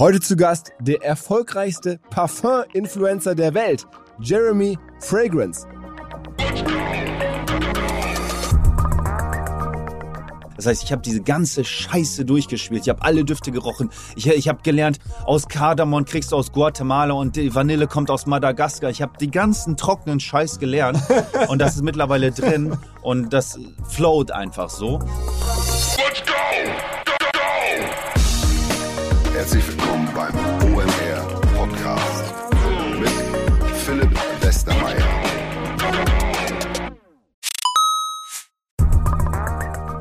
Heute zu Gast der erfolgreichste Parfum-Influencer der Welt, Jeremy Fragrance. Das heißt, ich habe diese ganze Scheiße durchgespielt. Ich habe alle Düfte gerochen. Ich, ich habe gelernt, aus Kardamom kriegst du aus Guatemala und die Vanille kommt aus Madagaskar. Ich habe die ganzen trockenen Scheiß gelernt und das ist mittlerweile drin und das float einfach so. Let's go! Go, go! Herzlich willkommen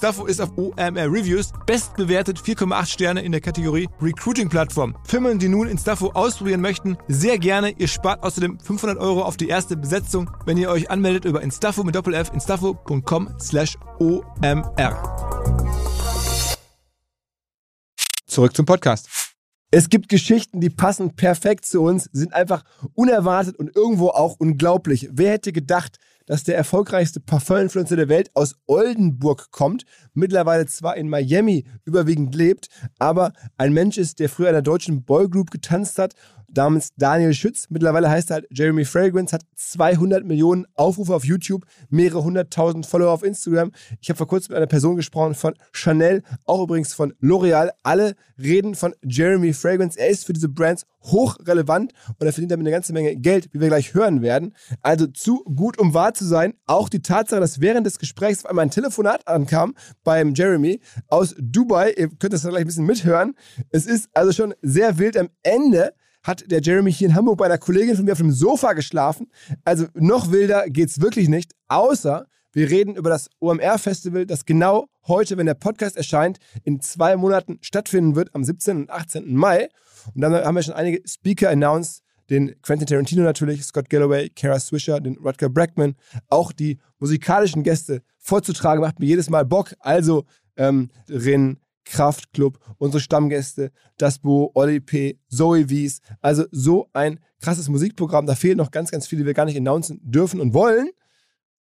ist auf OMR Reviews bestbewertet 4,8 Sterne in der Kategorie Recruiting-Plattform. Firmen, die nun Instafo ausprobieren möchten, sehr gerne. Ihr spart außerdem 500 Euro auf die erste Besetzung, wenn ihr euch anmeldet über Instafo mit Doppel-F, instafo.com slash OMR. Zurück zum Podcast. Es gibt Geschichten, die passen perfekt zu uns, sind einfach unerwartet und irgendwo auch unglaublich. Wer hätte gedacht, dass der erfolgreichste Parfum-Influencer der Welt aus Oldenburg kommt, mittlerweile zwar in Miami überwiegend lebt, aber ein Mensch ist, der früher in einer deutschen Boygroup getanzt hat namens Daniel Schütz. Mittlerweile heißt er halt Jeremy Fragrance, hat 200 Millionen Aufrufe auf YouTube, mehrere hunderttausend Follower auf Instagram. Ich habe vor kurzem mit einer Person gesprochen von Chanel, auch übrigens von L'Oreal. Alle reden von Jeremy Fragrance. Er ist für diese Brands hochrelevant und er verdient damit eine ganze Menge Geld, wie wir gleich hören werden. Also zu gut, um wahr zu sein. Auch die Tatsache, dass während des Gesprächs auf einmal ein Telefonat ankam beim Jeremy aus Dubai. Ihr könnt das gleich ein bisschen mithören. Es ist also schon sehr wild. Am Ende hat der Jeremy hier in Hamburg bei einer Kollegin von mir auf dem Sofa geschlafen. Also noch wilder geht's wirklich nicht, außer wir reden über das OMR-Festival, das genau heute, wenn der Podcast erscheint, in zwei Monaten stattfinden wird, am 17. und 18. Mai. Und dann haben wir schon einige Speaker announced, den Quentin Tarantino natürlich, Scott Galloway, Kara Swisher, den Rutger Brackman, auch die musikalischen Gäste vorzutragen, macht mir jedes Mal Bock. Also ähm, Rin, Kraftclub, unsere Stammgäste, das Bo, Olli P., Zoe Wies. Also so ein krasses Musikprogramm. Da fehlen noch ganz, ganz viele, die wir gar nicht announcen dürfen und wollen.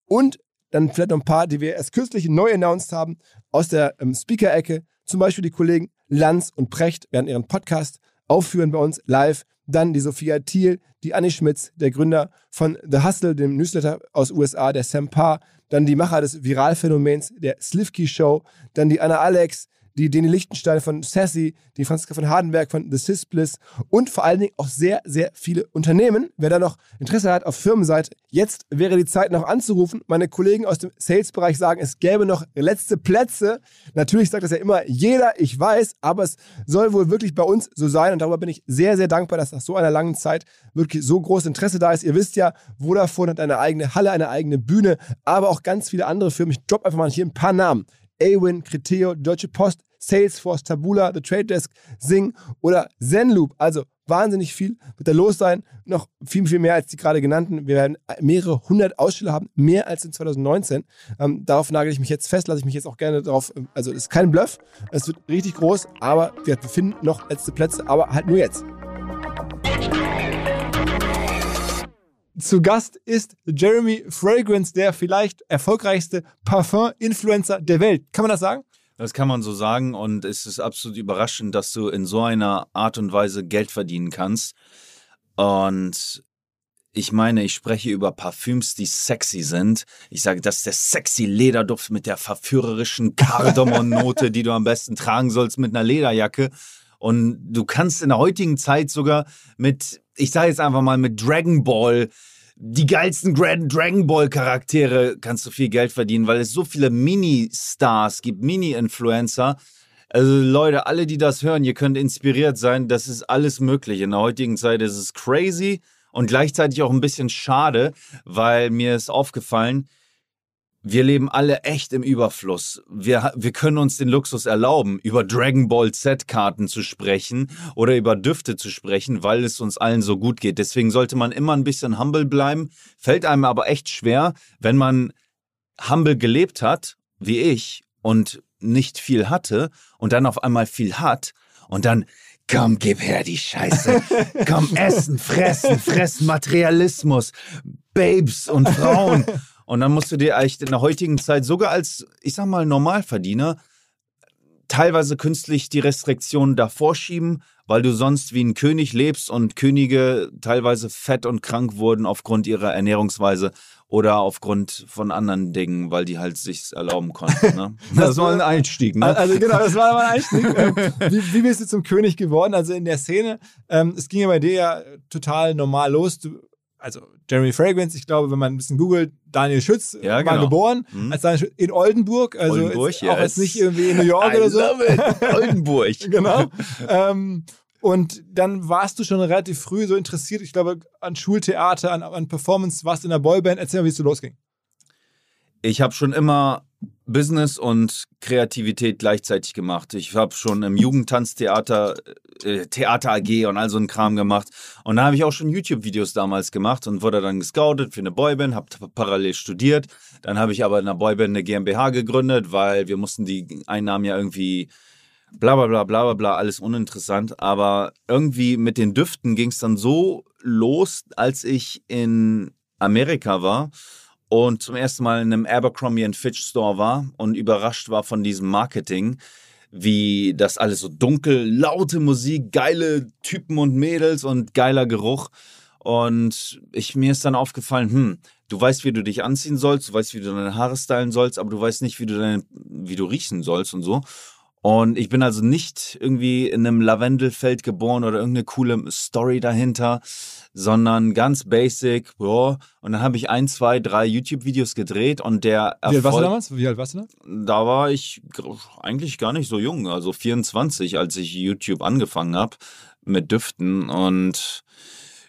Und dann vielleicht noch ein paar, die wir erst kürzlich neu announced haben, aus der ähm, Speaker-Ecke. Zum Beispiel die Kollegen Lanz und Precht werden ihren Podcast aufführen bei uns live. Dann die Sophia Thiel, die Annie Schmitz, der Gründer von The Hustle, dem Newsletter aus USA, der Sam Parr. Dann die Macher des Viralphänomens, der Slivky Show. Dann die Anna Alex, die Deni Lichtenstein von Sassy, die Franziska von Hardenberg von The Sis Bliss und vor allen Dingen auch sehr, sehr viele Unternehmen. Wer da noch Interesse hat auf Firmenseite, jetzt wäre die Zeit noch anzurufen. Meine Kollegen aus dem Sales-Bereich sagen, es gäbe noch letzte Plätze. Natürlich sagt das ja immer jeder, ich weiß, aber es soll wohl wirklich bei uns so sein und darüber bin ich sehr, sehr dankbar, dass nach so einer langen Zeit wirklich so großes Interesse da ist. Ihr wisst ja, Vodafone hat eine eigene Halle, eine eigene Bühne, aber auch ganz viele andere Firmen. Ich droppe einfach mal hier ein paar Namen. Awin, Criteo, Deutsche Post, Salesforce, Tabula, The Trade Desk, Sing oder Zenloop. Also wahnsinnig viel wird da los sein. Noch viel, viel mehr als die gerade genannten. Wir werden mehrere hundert Aussteller haben, mehr als in 2019. Ähm, darauf nagel ich mich jetzt fest, lasse ich mich jetzt auch gerne darauf. Also, es ist kein Bluff. Es wird richtig groß, aber wir finden noch letzte Plätze, aber halt nur jetzt. Zu Gast ist Jeremy Fragrance, der vielleicht erfolgreichste Parfum-Influencer der Welt. Kann man das sagen? Das kann man so sagen und es ist absolut überraschend, dass du in so einer Art und Weise Geld verdienen kannst. Und ich meine, ich spreche über Parfüms, die sexy sind. Ich sage, das ist der sexy Lederduft mit der verführerischen Kardamom-Note, die du am besten tragen sollst mit einer Lederjacke. Und du kannst in der heutigen Zeit sogar mit, ich sage jetzt einfach mal mit Dragon Ball, die geilsten Grand Dragon Ball Charaktere kannst du viel Geld verdienen, weil es so viele Mini-Stars gibt, Mini-Influencer. Also Leute, alle, die das hören, ihr könnt inspiriert sein. Das ist alles möglich. In der heutigen Zeit ist es crazy und gleichzeitig auch ein bisschen schade, weil mir ist aufgefallen, wir leben alle echt im Überfluss. Wir, wir können uns den Luxus erlauben, über Dragon Ball Z-Karten zu sprechen oder über Düfte zu sprechen, weil es uns allen so gut geht. Deswegen sollte man immer ein bisschen humble bleiben. Fällt einem aber echt schwer, wenn man humble gelebt hat, wie ich, und nicht viel hatte und dann auf einmal viel hat und dann Komm, gib her die Scheiße. Komm, essen, fressen, fressen, Materialismus, Babes und Frauen. Und dann musst du dir eigentlich in der heutigen Zeit sogar als, ich sag mal, Normalverdiener teilweise künstlich die Restriktionen davor schieben, weil du sonst wie ein König lebst und Könige teilweise fett und krank wurden aufgrund ihrer Ernährungsweise oder aufgrund von anderen Dingen, weil die halt sich erlauben konnten. Ne? Das, war ein Einstieg. Ne? Also genau, das war mein Einstieg. Wie, wie, bist du zum König geworden? Also in der Szene, ähm, es ging ja bei dir ja total normal los. Du, also Jeremy Fragrance, ich glaube, wenn man ein bisschen googelt, Daniel Schütz ja, war genau. geboren Mhm. als Daniel Schütz in Oldenburg, also Oldenburg, jetzt ja, auch jetzt nicht irgendwie in New York I oder so. Oldenburg. genau. ähm, und dann warst du schon relativ früh so interessiert, ich glaube, an Schultheater, an, an Performance, warst in der Boyband. Erzähl mal, wie es so losging. Ich habe schon immer Business und Kreativität gleichzeitig gemacht. Ich habe schon im Jugendtanztheater, äh, Theater AG und all so einen Kram gemacht. Und da habe ich auch schon YouTube-Videos damals gemacht und wurde dann gescoutet für eine Boyband, habe parallel studiert. Dann habe ich aber in einer Boyband eine GmbH gegründet, weil wir mussten die Einnahmen ja irgendwie bla bla bla bla bla bla, alles uninteressant. Aber irgendwie mit den Düften ging es dann so los, als ich in Amerika war und zum ersten Mal in einem Abercrombie Fitch Store war und überrascht war von diesem Marketing, wie das alles so dunkel, laute Musik, geile Typen und Mädels und geiler Geruch. Und ich, mir ist dann aufgefallen, hm, du weißt, wie du dich anziehen sollst, du weißt, wie du deine Haare stylen sollst, aber du weißt nicht, wie du, deine, wie du riechen sollst und so. Und ich bin also nicht irgendwie in einem Lavendelfeld geboren oder irgendeine coole Story dahinter, sondern ganz basic, ja. Und dann habe ich ein, zwei, drei YouTube-Videos gedreht und der Wie alt warst du Erfolg- damals? Wie alt warst du da? da war ich eigentlich gar nicht so jung, also 24, als ich YouTube angefangen habe mit Düften. Und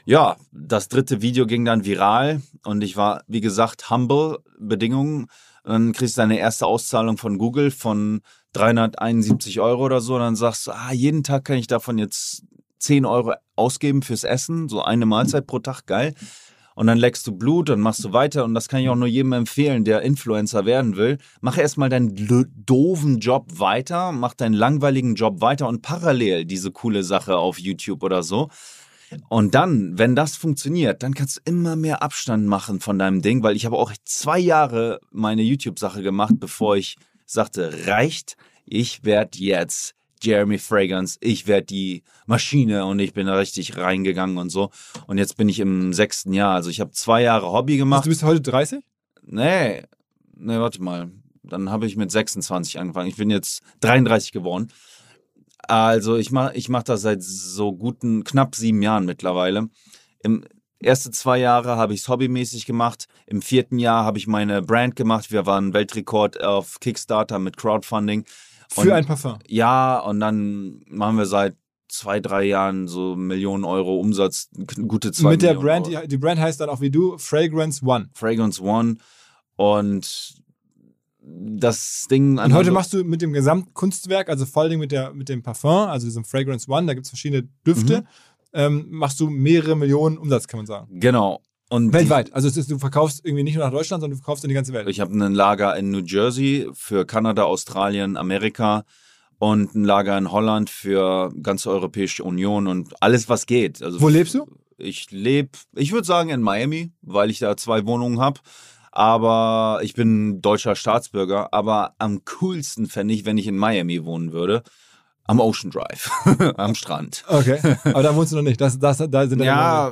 ja, das dritte Video ging dann viral und ich war, wie gesagt, humble Bedingungen. Und dann kriegst du deine erste Auszahlung von Google von 371 Euro oder so. Und dann sagst du, ah, jeden Tag kann ich davon jetzt 10 Euro ausgeben fürs Essen, so eine Mahlzeit pro Tag, geil. Und dann leckst du Blut und machst du weiter. Und das kann ich auch nur jedem empfehlen, der Influencer werden will. Mach erstmal deinen doofen Job weiter, mach deinen langweiligen Job weiter und parallel diese coole Sache auf YouTube oder so. Und dann, wenn das funktioniert, dann kannst du immer mehr Abstand machen von deinem Ding, weil ich habe auch zwei Jahre meine YouTube-Sache gemacht, bevor ich sagte, reicht, ich werde jetzt Jeremy Fragrance, ich werde die Maschine und ich bin da richtig reingegangen und so. Und jetzt bin ich im sechsten Jahr. Also ich habe zwei Jahre Hobby gemacht. Du bist heute 30? Nee, nee, warte mal. Dann habe ich mit 26 angefangen. Ich bin jetzt 33 geworden. Also ich mache ich mach das seit so guten knapp sieben Jahren mittlerweile. Im erste zwei Jahre habe ich es hobbymäßig gemacht. Im vierten Jahr habe ich meine Brand gemacht. Wir waren Weltrekord auf Kickstarter mit Crowdfunding. Für Und- ein Parfum. Ja, und dann machen wir seit zwei, drei Jahren so Millionen Euro Umsatz, gute zwei Mit der Millionen Brand, Euro. die, die Brand heißt dann auch wie du, Fragrance One. Fragrance One und das Ding. Und heute machst du mit dem Gesamtkunstwerk, also vor allem mit, der, mit dem Parfum, also diesem Fragrance One, da gibt es verschiedene Düfte, Mhm. Ähm, machst du mehrere Millionen Umsatz, kann man sagen. Genau. Und Weltweit. Also ist, du verkaufst irgendwie nicht nur nach Deutschland, sondern du verkaufst in die ganze Welt. Ich habe ein Lager in New Jersey für Kanada, Australien, Amerika und ein Lager in Holland für ganze Europäische Union und alles, was geht. Also Wo lebst du? Ich lebe, ich würde sagen in Miami, weil ich da zwei Wohnungen habe. Aber ich bin deutscher Staatsbürger. Aber am coolsten fände ich, wenn ich in Miami wohnen würde. Am Ocean Drive, am Strand. Okay, aber da wohnst du noch nicht. Das, das, da sind Ja,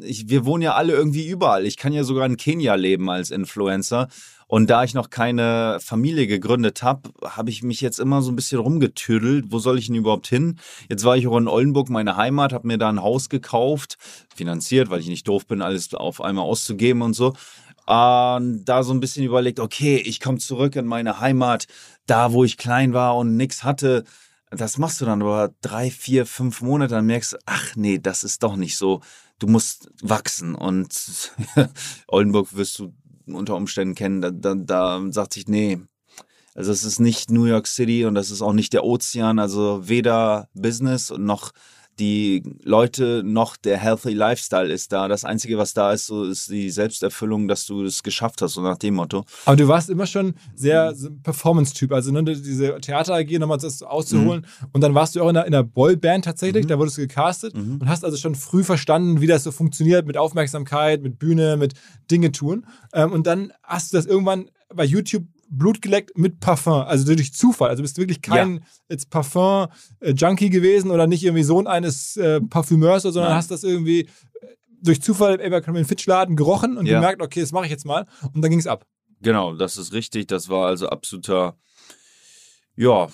ich, wir wohnen ja alle irgendwie überall. Ich kann ja sogar in Kenia leben als Influencer. Und da ich noch keine Familie gegründet habe, habe ich mich jetzt immer so ein bisschen rumgetüdelt. Wo soll ich denn überhaupt hin? Jetzt war ich auch in Oldenburg, meine Heimat, habe mir da ein Haus gekauft, finanziert, weil ich nicht doof bin, alles auf einmal auszugeben und so. Und da so ein bisschen überlegt, okay, ich komme zurück in meine Heimat, da wo ich klein war und nichts hatte. Das machst du dann aber drei, vier, fünf Monate, dann merkst du, ach nee, das ist doch nicht so. Du musst wachsen und Oldenburg wirst du unter Umständen kennen, da, da, da sagt sich, nee, also es ist nicht New York City und das ist auch nicht der Ozean, also weder Business und noch die Leute noch der healthy Lifestyle ist da. Das Einzige, was da ist, so ist die Selbsterfüllung, dass du es geschafft hast, so nach dem Motto. Aber du warst immer schon sehr so Performance-Typ, also ne, diese Theater-AG nochmal das auszuholen. Mhm. Und dann warst du auch in einer, einer Boyband tatsächlich, mhm. da wurdest du gecastet mhm. und hast also schon früh verstanden, wie das so funktioniert mit Aufmerksamkeit, mit Bühne, mit Dinge tun. Ähm, und dann hast du das irgendwann bei YouTube Blut geleckt mit Parfum, also durch Zufall. Also bist du wirklich kein ja. Parfum-Junkie gewesen oder nicht irgendwie Sohn eines äh, Parfümeurs, sondern Nein. hast das irgendwie äh, durch Zufall im Abercrombie Fitch-Laden gerochen und ja. gemerkt, okay, das mache ich jetzt mal. Und dann ging es ab. Genau, das ist richtig. Das war also absoluter, ja,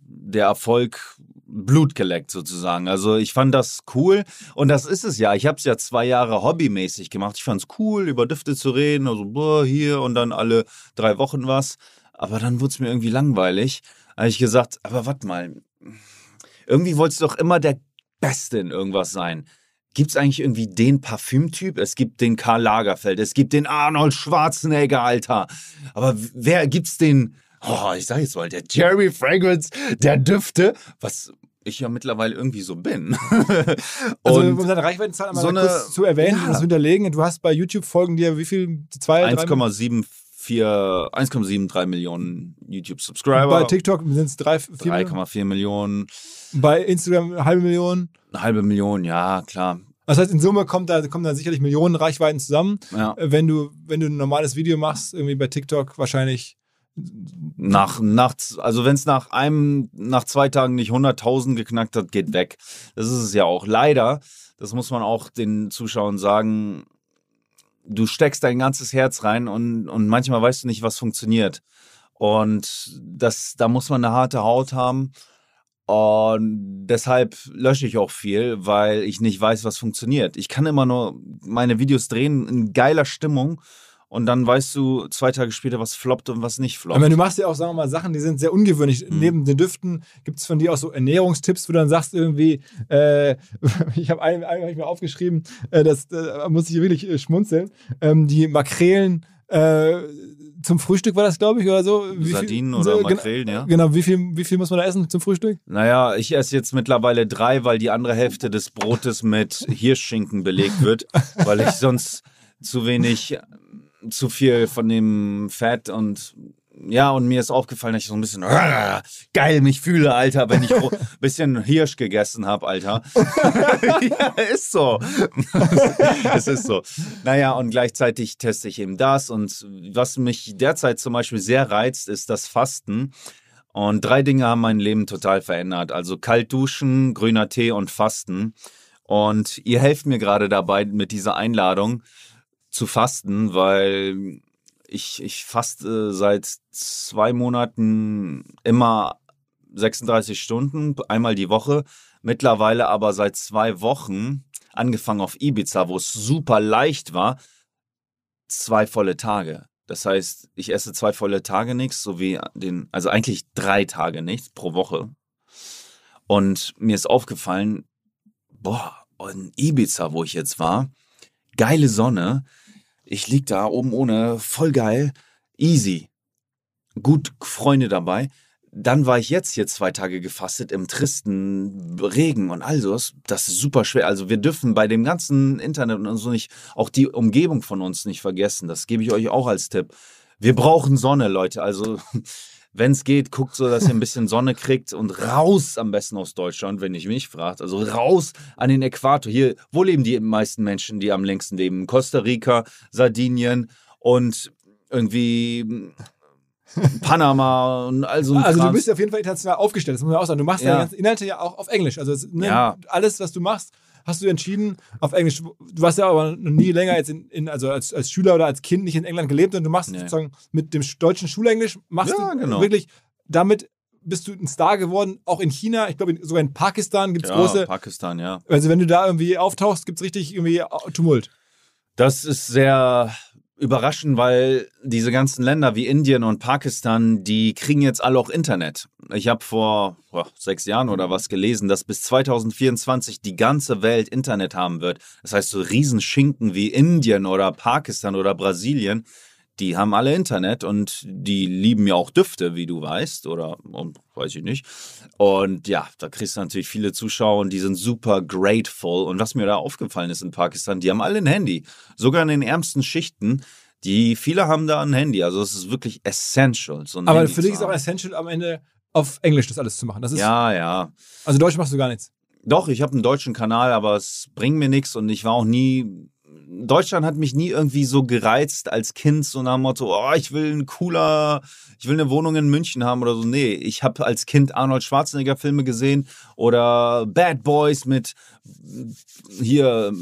der Erfolg Blut geleckt sozusagen. Also ich fand das cool und das ist es ja. Ich habe es ja zwei Jahre hobbymäßig gemacht. Ich fand es cool, über Düfte zu reden, also boah, hier und dann alle drei Wochen was. Aber dann wurde es mir irgendwie langweilig. Da habe ich gesagt, aber warte mal, irgendwie wolltest du doch immer der Beste in irgendwas sein. Gibt es eigentlich irgendwie den Parfümtyp? Es gibt den Karl Lagerfeld, es gibt den Arnold Schwarzenegger, Alter. Aber wer gibt's den oh, ich sag jetzt mal, der Jerry Fragrance der Düfte, was ich ja mittlerweile irgendwie so bin. also um seine Reichweitenzahl einmal so eine, kurz zu erwähnen ja. und zu hinterlegen, du hast bei YouTube folgen dir wie viel? 1,74 1,73 Millionen YouTube-Subscriber. Bei TikTok sind es 3,4 Millionen. Bei Instagram eine halbe Million. Eine halbe Million, ja, klar. Das heißt, in Summe kommt da, kommen da sicherlich Millionen Reichweiten zusammen. Ja. Wenn, du, wenn du ein normales Video machst, irgendwie bei TikTok wahrscheinlich nach, nach, also wenn es nach einem, nach zwei Tagen nicht 100.000 geknackt hat, geht weg. Das ist es ja auch. Leider, das muss man auch den Zuschauern sagen, du steckst dein ganzes Herz rein und, und manchmal weißt du nicht, was funktioniert. Und das, da muss man eine harte Haut haben. Und deshalb lösche ich auch viel, weil ich nicht weiß, was funktioniert. Ich kann immer nur meine Videos drehen in geiler Stimmung und dann weißt du zwei Tage später, was floppt und was nicht floppt. Aber du machst ja auch, sagen wir mal, Sachen, die sind sehr ungewöhnlich. Mhm. Neben den Düften gibt es von dir auch so Ernährungstipps, wo du dann sagst irgendwie, äh, ich habe einen, einen hab ich mir aufgeschrieben, äh, das da muss ich wirklich äh, schmunzeln, ähm, die Makrelen äh, zum Frühstück war das, glaube ich, oder so. Wie Sardinen viel, oder so, Makrelen, ja. Genau, wie viel, wie viel muss man da essen zum Frühstück? Naja, ich esse jetzt mittlerweile drei, weil die andere Hälfte des Brotes mit Hirschschinken belegt wird, weil ich sonst zu wenig zu viel von dem Fett und ja, und mir ist aufgefallen, dass ich so ein bisschen äh, geil mich fühle, Alter, wenn ich ein bisschen Hirsch gegessen habe, Alter. ja, ist so. es ist so. Naja, und gleichzeitig teste ich eben das. Und was mich derzeit zum Beispiel sehr reizt, ist das Fasten. Und drei Dinge haben mein Leben total verändert. Also kalt duschen, grüner Tee und Fasten. Und ihr helft mir gerade dabei mit dieser Einladung zu fasten, weil ich, ich faste seit zwei Monaten immer 36 Stunden, einmal die Woche. Mittlerweile aber seit zwei Wochen, angefangen auf Ibiza, wo es super leicht war, zwei volle Tage. Das heißt, ich esse zwei volle Tage nichts, sowie den, also eigentlich drei Tage nichts pro Woche. Und mir ist aufgefallen, boah, in Ibiza, wo ich jetzt war, geile Sonne, ich lieg da oben ohne, voll geil, easy. Gut Freunde dabei. Dann war ich jetzt hier zwei Tage gefastet im tristen Regen und all das. Das ist super schwer. Also wir dürfen bei dem ganzen Internet und so nicht, auch die Umgebung von uns nicht vergessen. Das gebe ich euch auch als Tipp. Wir brauchen Sonne, Leute. Also wenn es geht, guckt so, dass ihr ein bisschen Sonne kriegt und raus am besten aus Deutschland, wenn ich mich fragt. Also raus an den Äquator. Hier, wo leben die meisten Menschen, die am längsten leben? Costa Rica, Sardinien und irgendwie Panama und all so ein Also du Krams. bist auf jeden Fall international aufgestellt, das muss man auch sagen. Du machst Ja. deine ganzen Inhalte ja auch auf Englisch. Also es, ne, Ja. alles, was du machst, hast du entschieden auf Englisch. Du hast ja aber noch nie länger jetzt in, in also als, als Schüler oder als Kind nicht in England gelebt und du machst Nee. sozusagen mit dem deutschen Schulenglisch, machst Ja, du genau. wirklich, damit bist du ein Star geworden, auch in China, ich glaube sogar in Pakistan gibt es ja, große, Pakistan, ja. also wenn du da irgendwie auftauchst, gibt es richtig irgendwie Tumult. Das ist sehr überraschend, weil diese ganzen Länder wie Indien und Pakistan, die kriegen jetzt alle auch Internet. Ich habe vor boah, sechs Jahren oder was gelesen, dass bis 2024 die ganze Welt Internet haben wird. Das heißt, so Riesenschinken wie Indien oder Pakistan oder Brasilien, die haben alle Internet und die lieben ja auch Düfte, wie du weißt, oder um, weiß ich nicht. Und ja, da kriegst du natürlich viele Zuschauer und die sind super grateful. Und was mir da aufgefallen ist in Pakistan, die haben alle ein Handy. Sogar in den ärmsten Schichten. Die viele haben da ein Handy. Also es ist wirklich essential. So Aber Handy für dich ist auch essential am Ende auf Englisch das alles zu machen. Das ist, Ja, ja. Also Deutsch machst du gar nichts. Doch, ich habe einen deutschen Kanal, aber es bringt mir nichts und ich war auch nie. Deutschland hat mich nie irgendwie so gereizt als Kind, so nach dem Motto, oh, ich will ein cooler, ich will eine Wohnung in München haben oder so. Nee, ich habe als Kind Arnold Schwarzenegger Filme gesehen oder Bad Boys mit hier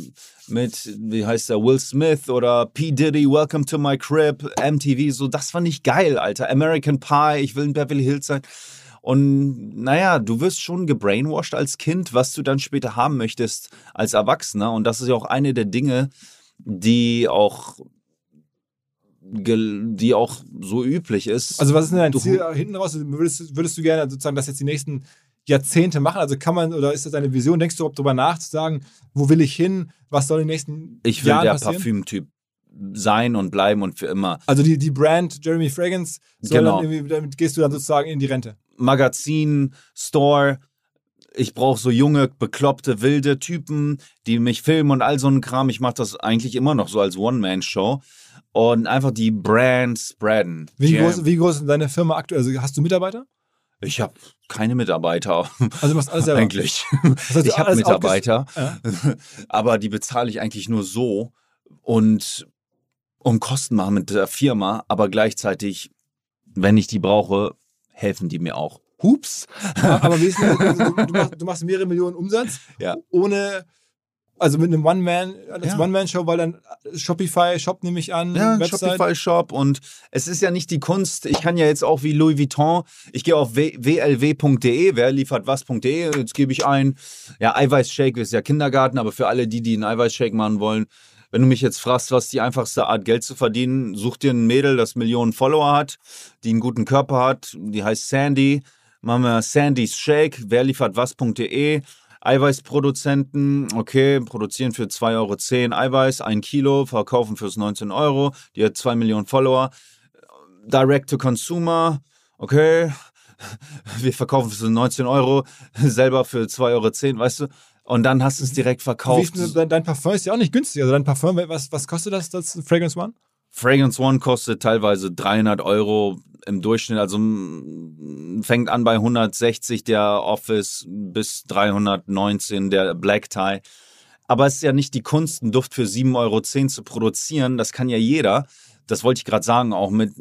mit, wie heißt der, Will Smith oder P. Diddy, Welcome to my crib, MTV, so, das fand ich geil, Alter. American Pie, ich will in Beverly Hills sein. Und naja, du wirst schon gebrainwashed als Kind, was du dann später haben möchtest als Erwachsener. Und das ist ja auch eine der Dinge, die auch, die auch so üblich ist. Also was ist denn dein Du- Ziel hinten raus? Würdest, würdest du gerne sozusagen das jetzt die nächsten Jahrzehnte machen? Also kann man, oder ist das deine Vision? Denkst du überhaupt drüber nach, zu sagen, wo will ich hin? Was soll in den nächsten ich will Jahren der passieren? Parfümtyp sein und bleiben und für immer. Also die, die Brand Jeremy Fragrance, Genau. dann damit gehst du dann sozusagen in die Rente. Magazin, Store. Ich brauche so junge, bekloppte, wilde Typen, die mich filmen und all so ein Kram. Ich mache das eigentlich immer noch so als One-Man-Show. Und einfach die Brand spreaden. Wie Jam. groß, wie groß ist deine Firma aktuell? Also hast du Mitarbeiter? Ich habe keine Mitarbeiter. Also du machst alles selber. eigentlich. heißt, du ich habe Mitarbeiter, Ja. aber die bezahle ich eigentlich nur so und um Kosten machen mit der Firma, aber gleichzeitig, wenn ich die brauche, helfen die mir auch. Hups. Aber wie ist denn, also du, machst, du machst mehrere Millionen Umsatz Ja. ohne, also mit einem One-Man, als Ja. One-Man-Show, weil dann Shopify, Shop nehme ich an, Ja. Shopify-Shop und es ist ja nicht die Kunst. Ich kann ja jetzt auch wie Louis Vuitton, ich gehe auf wlw.de, wer liefert was.de, jetzt gebe ich ein, ja, Eiweißshake ist ja Kindergarten, aber für alle die, die einen Eiweißshake machen wollen, wenn du mich jetzt fragst, was die einfachste Art Geld zu verdienen, such dir ein Mädel, das Millionen Follower hat, die einen guten Körper hat, die heißt Sandy, machen wir Sandys Shake, wer liefert was.de, Eiweißproduzenten, okay, produzieren für 2,10 Euro Eiweiß, ein Kilo, verkaufen fürs 19 Euro, die hat 2 Millionen Follower. Direct to Consumer, okay, wir verkaufen für 19 Euro, selber für 2,10 Euro, weißt du? Und dann hast du es direkt verkauft. dein, dein Parfum ist ja auch nicht günstig. Also dein Parfum, was, was kostet das, das Fragrance One? Fragrance One kostet teilweise 300 Euro im Durchschnitt, also fängt an bei 160 der Office bis 319 der Black Tie. Aber es ist ja nicht die Kunst, einen Duft für 7,10 Euro zu produzieren. Das kann ja jeder. Das wollte ich gerade sagen, auch mit,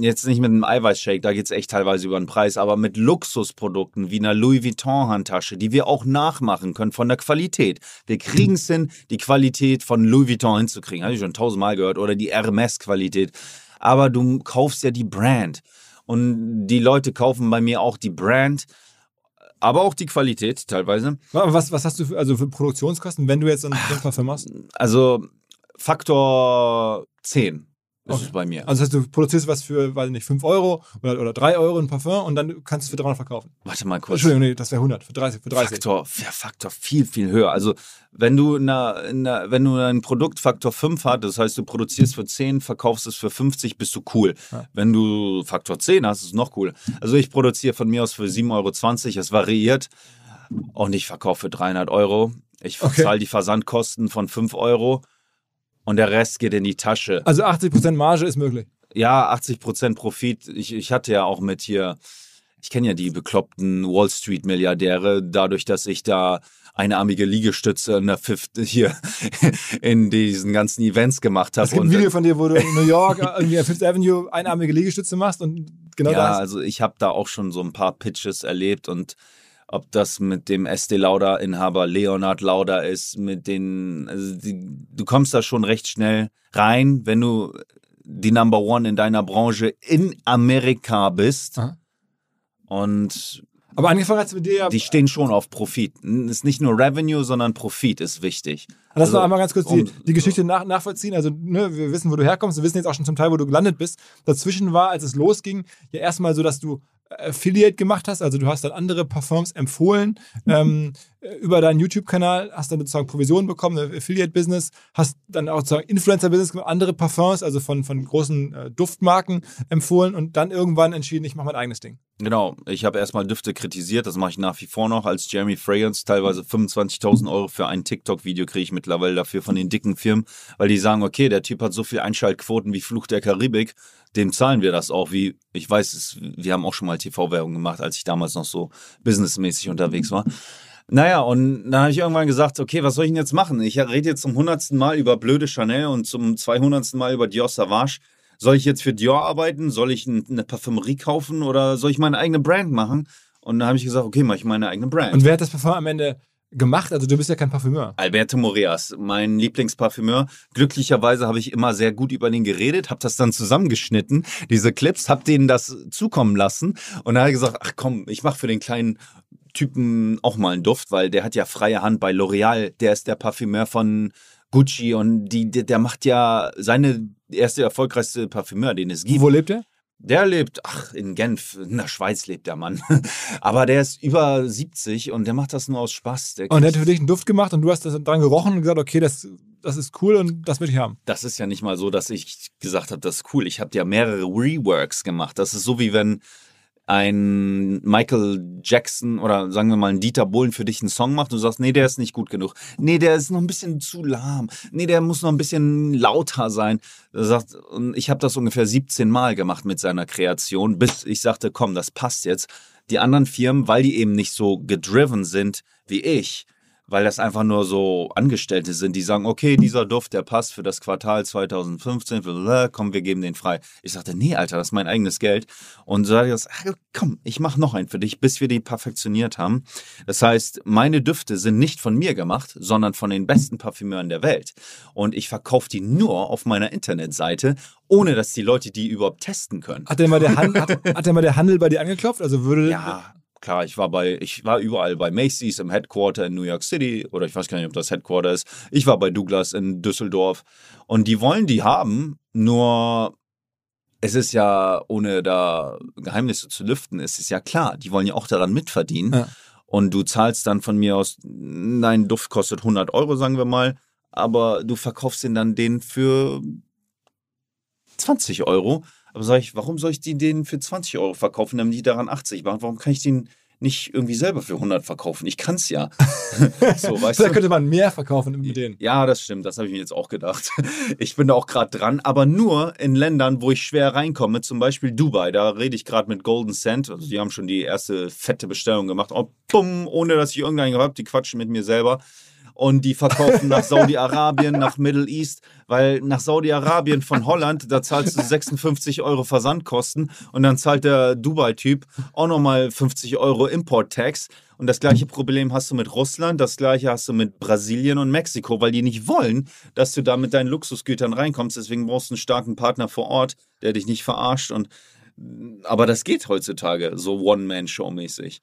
jetzt nicht mit einem Eiweißshake, da geht es echt teilweise über den Preis, aber mit Luxusprodukten wie einer Louis Vuitton-Handtasche, die wir auch nachmachen können von der Qualität. Wir kriegen es hin, die Qualität von Louis Vuitton hinzukriegen. Habe ich schon tausendmal gehört. Oder die Hermes-Qualität. Aber du kaufst ja die Brand. Und die Leute kaufen bei mir auch die Brand, aber auch die Qualität teilweise. Was, was hast du für, also für Produktionskosten, wenn du jetzt so ein so ein Parfum machst? Also Faktor 10 ist Okay. es bei mir. Also das heißt, du produzierst was für, weiß ich nicht, 5 Euro oder, oder 3 Euro ein Parfum und dann kannst du es für 300 verkaufen. Warte mal kurz. Entschuldigung, nee, das wäre 100, für 30, für 30. Faktor, Faktor viel, viel höher. Also, wenn du, in einer, wenn du ein Produkt Faktor 5 hast, das heißt, du produzierst für 10, verkaufst es für 50, bist du cool. Ja. Wenn du Faktor 10 hast, ist es noch cool. Also, ich produziere von mir aus für 7,20 Euro, es variiert. Und ich verkaufe für 300 Euro. Ich Okay. zahle die Versandkosten von 5 Euro. Und der Rest geht in die Tasche. Also 80% Marge ist möglich. Ja, 80% Profit. Ich, ich hatte ja auch mit hier, ich kenne ja die bekloppten Wall Street Milliardäre, dadurch, dass ich da einarmige Liegestütze in der Fifth hier in diesen ganzen Events gemacht habe. Es gibt ein Video von dir, wo du in New York irgendwie an Fifth Avenue einarmige Liegestütze machst und genau ja, das. also ich habe da auch schon so ein paar Pitches erlebt und ob das mit dem Estee Lauder Inhaber Leonard Lauder ist, mit den, also die, du kommst da schon recht schnell rein, wenn du die Number One in deiner Branche in Amerika bist. Aha. Und Aber angefangen hat es mit dir ja. die stehen schon auf Profit. Ist nicht nur Revenue, sondern Profit ist wichtig. Lass Also, noch einmal ganz kurz die, um- die Geschichte nach, nachvollziehen. Also, ne, wir wissen, wo du herkommst. Wir wissen jetzt auch schon zum Teil, wo du gelandet bist. Dazwischen war, als es losging, ja erstmal so, dass du Affiliate gemacht hast. Also, du hast dann andere Parfums empfohlen ähm, über deinen YouTube-Kanal, hast dann sozusagen Provisionen bekommen, ein Affiliate-Business, hast dann auch sozusagen Influencer-Business andere Parfums, also von, von großen äh, Duftmarken empfohlen und dann irgendwann entschieden, ich mache mein eigenes Ding. Genau, ich habe erstmal Düfte kritisiert, das mache ich nach wie vor noch als Jeremy Fragrance. Teilweise 25.000 Euro für ein TikTok-Video kriege ich mittlerweile dafür von den dicken Firmen, weil die sagen, okay, der Typ hat so viel Einschaltquoten wie Fluch der Karibik, dem zahlen wir das auch. Wie ich weiß, es, wir haben auch schon mal TV-Werbung gemacht, als ich damals noch so businessmäßig unterwegs war. Naja, und dann habe ich irgendwann gesagt, okay, was soll ich denn jetzt machen? Ich rede jetzt zum hundertsten Mal über blöde Chanel und zum zweihundertsten Mal über Dior Savage. Soll ich jetzt für Dior arbeiten? Soll ich eine Parfümerie kaufen oder soll ich meine eigene Brand machen? Und dann habe ich gesagt, okay, mache ich meine eigene Brand. Und wer hat das Parfum am Ende gemacht? Also, du bist ja kein Parfümeur. Alberto Moreas, mein Lieblingsparfümeur. Glücklicherweise habe ich immer sehr gut über den geredet, habe das dann zusammengeschnitten, diese Clips, habe denen das zukommen lassen und dann hat er gesagt, ach komm, ich mache für den kleinen Typen auch mal einen Duft, weil der hat ja freie Hand bei L'Oreal, der ist der Parfümeur von Gucci und die, der, der macht ja seine erste erfolgreichste Parfümeur, den es gibt. Wo lebt er? Der lebt, ach, in Genf, in der Schweiz lebt der Mann. Aber der ist über 70 und der macht das nur aus Spaß. Der Und er hat für dich einen Duft gemacht und du hast das dran gerochen und gesagt, okay, das, das ist cool und das will ich haben. Das ist ja nicht mal so, dass ich gesagt habe, das ist cool. Ich habe ja mehrere Reworks gemacht. Das ist so wie wenn ein Michael Jackson oder sagen wir mal ein Dieter Bohlen für dich einen Song macht und du sagst, nee, der ist nicht gut genug. Nee, der ist noch ein bisschen zu lahm. Nee, der muss noch ein bisschen lauter sein. Er sagt, und ich habe das ungefähr 17 Mal gemacht mit seiner Kreation, bis ich sagte, komm, das passt jetzt. Die anderen Firmen, weil die eben nicht so gedriven sind wie ich, weil das einfach nur so Angestellte sind, die sagen, okay, dieser Duft, der passt für das Quartal 2015, blablabla, komm, wir geben den frei. Ich sagte, nee, Alter, das ist mein eigenes Geld. Und so sage ich, das, ah, komm, ich mach noch einen für dich, bis wir die perfektioniert haben. Das heißt, meine Düfte sind nicht von mir gemacht, sondern von den besten Parfümeuren der Welt. Und ich verkaufe die nur auf meiner Internetseite, ohne dass die Leute die überhaupt testen können. Hat denn mal der, Han hat, hat denn mal der Handel bei dir angeklopft? Also würde. Ja, klar, ich war bei, ich war überall bei Macy's im Headquarter in New York City oder ich weiß gar nicht, ob das Headquarter ist. Ich war bei Douglas in Düsseldorf und die wollen die haben, nur es ist ja, ohne da Geheimnisse zu lüften, es ist ja klar, die wollen ja auch daran mitverdienen. Ja. Und du zahlst dann von mir aus, dein Duft kostet 100 Euro, sagen wir mal, aber du verkaufst ihn dann den für 20 Euro. Aber sag ich, warum soll ich die denen für 20 Euro verkaufen, damit die daran 80 machen? Warum kann ich den nicht irgendwie selber für 100 verkaufen? Ich kann's ja. so, weißt da könnte man mehr verkaufen mit denen. Ja, das stimmt, das habe ich mir jetzt auch gedacht. Ich bin da auch gerade dran, aber nur in Ländern, wo ich schwer reinkomme, zum Beispiel Dubai. Da rede ich gerade mit Golden Cent. Also die haben schon die erste fette Bestellung gemacht. Oh, bumm, ohne dass ich irgendeinen habe, die quatschen mit mir selber. Und die verkaufen nach Saudi-Arabien, nach Middle East, weil nach Saudi-Arabien von Holland, da zahlst du 56 Euro Versandkosten und dann zahlt der Dubai-Typ auch nochmal 50 Euro Import-Tax. Und das gleiche Problem hast du mit Russland, das gleiche hast du mit Brasilien und Mexiko, weil die nicht wollen, dass du da mit deinen Luxusgütern reinkommst. Deswegen brauchst du einen starken Partner vor Ort, der dich nicht verarscht. Und aber das geht heutzutage so One-Man-Show-mäßig.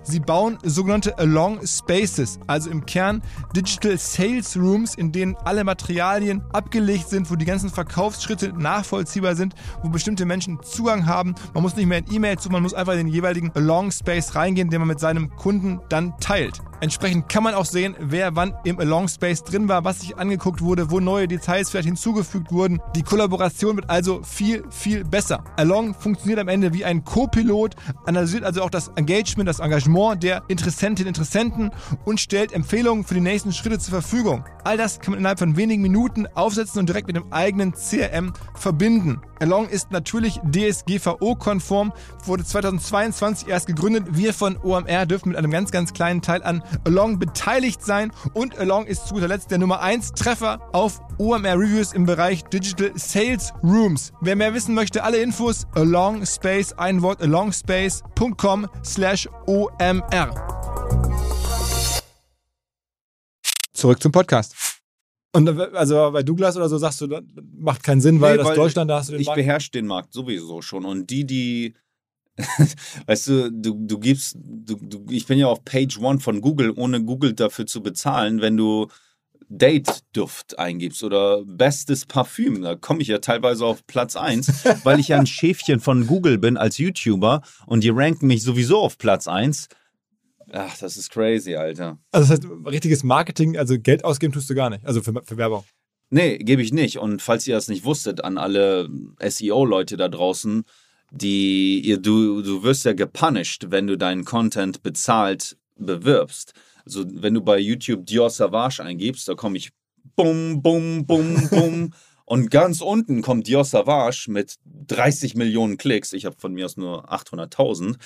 Sie bauen sogenannte Along Spaces, also im Kern Digital Sales Rooms, in denen alle Materialien abgelegt sind, wo die ganzen Verkaufsschritte nachvollziehbar sind, wo bestimmte Menschen Zugang haben. Man muss nicht mehr in E-Mails zu, man muss einfach in den jeweiligen Along Space reingehen, den man mit seinem Kunden dann teilt. Entsprechend kann man auch sehen, wer wann im Along Space drin war, was sich angeguckt wurde, wo neue Details vielleicht hinzugefügt wurden. Die Kollaboration wird also viel, viel besser. Along funktioniert am Ende wie ein Co-Pilot, analysiert also auch das Engagement, das Engagement der Interessentinnen und Interessenten und stellt Empfehlungen für die nächsten Schritte zur Verfügung. All das kann man innerhalb von wenigen Minuten aufsetzen und direkt mit dem eigenen CRM verbinden. Along ist natürlich DSGVO-konform, wurde 2022 erst gegründet. Wir von OMR dürfen mit einem ganz, ganz kleinen Teil an Along beteiligt sein und Along ist zu guter Letzt der Nummer 1 Treffer auf OMR Reviews im Bereich Digital Sales Rooms. Wer mehr wissen möchte, alle Infos Along Space, ein Wort alongspace.com slash OMR. Zurück zum Podcast. Und also bei Douglas oder so sagst du, das macht keinen Sinn, weil nee, das weil Deutschland da hast du den Ich Markt. beherrsche den Markt sowieso schon. Und die, die, weißt du, du, du gibst, du, du, ich bin ja auf Page One von Google, ohne Google dafür zu bezahlen, wenn du Date-Duft eingibst oder bestes Parfüm, da komme ich ja teilweise auf Platz 1, weil ich ja ein Schäfchen von Google bin als YouTuber und die ranken mich sowieso auf Platz 1 Ach, das ist crazy, Alter. Also das heißt, richtiges Marketing, also Geld ausgeben tust du gar nicht, also für, für Werbung. Nee, gebe ich nicht. Und falls ihr das nicht wusstet, an alle SEO-Leute da draußen, die ihr, du, du wirst ja gepunished, wenn du deinen Content bezahlt bewirbst. Also wenn du bei YouTube Dior Savage eingibst, da komme ich bum, bum, bum, bum. Und ganz unten kommt Dior Savage mit 30 Millionen Klicks. Ich habe von mir aus nur 800.000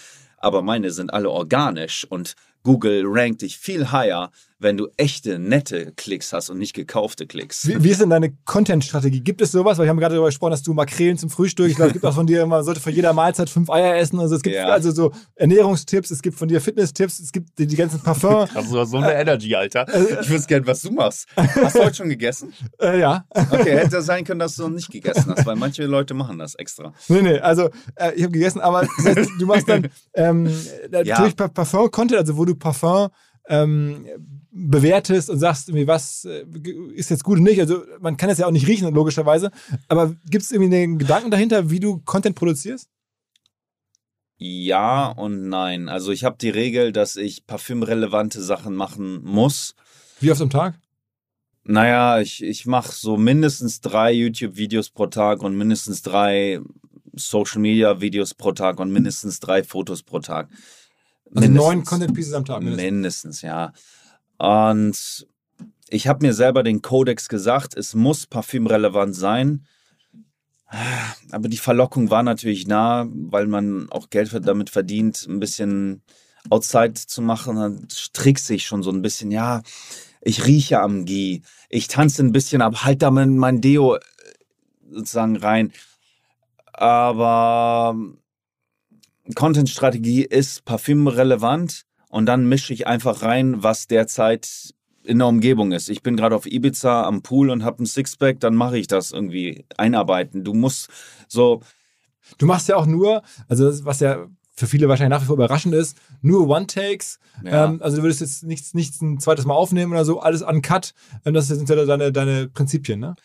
aber meine sind alle organisch und Google rankt dich viel higher, wenn du echte, nette Klicks hast und nicht gekaufte Klicks. Wie, wie ist denn deine Content-Strategie? Gibt es sowas? Weil ich habe gerade darüber gesprochen, dass du Makrelen zum Frühstück, ich glaube, es gibt auch von dir, man sollte vor jeder Mahlzeit fünf Eier essen. Also es gibt ja. also so Ernährungstipps, es gibt von dir Fitness-Tipps, es gibt die, die ganzen Parfum. Also so eine Energy, Alter. Äh, ich wüsste gerne, was du machst. Hast du heute schon gegessen? Äh, ja. Okay, hätte sein können, dass du noch nicht gegessen hast, weil manche Leute machen das extra. Nee, nee, also äh, ich habe gegessen, aber das heißt, du machst dann ähm, natürlich ja. Parfum-Content, also wo du Parfum ähm, bewertest und sagst, irgendwie, was äh, ist jetzt gut und nicht. Also man kann es ja auch nicht riechen, logischerweise. Aber gibt es irgendwie einen Gedanken dahinter, wie du Content produzierst? Ja und nein. Also ich habe die Regel, dass ich parfümrelevante Sachen machen muss. Wie oft am Tag? Naja, ich, ich mache so mindestens drei YouTube-Videos pro Tag und mindestens drei Social-Media-Videos pro Tag und mindestens drei Fotos pro Tag. Also neun Content Pieces am Tag mindestens. Mindestens, ja. Und ich habe mir selber den Kodex gesagt, es muss parfümrelevant sein. Aber die Verlockung war natürlich nah, weil man auch Geld damit verdient, ein bisschen outside zu machen. Dann trickst ich schon so ein bisschen, ja, ich rieche am Gie, ich tanze ein bisschen ab, halt da mein Deo äh, sozusagen rein. Aber Content-Strategie ist parfümrelevant und dann mische ich einfach rein, was derzeit in der Umgebung ist. Ich bin gerade auf Ibiza am Pool und habe ein Sixpack, dann mache ich das irgendwie einarbeiten. Du musst so. Du machst ja auch nur, also das, was ja für viele wahrscheinlich nach wie vor überraschend ist, nur One-Takes. Ja. Ähm, also du würdest jetzt nichts, nichts ein zweites Mal aufnehmen oder so, alles uncut. Das sind ja deine, deine Prinzipien, ne?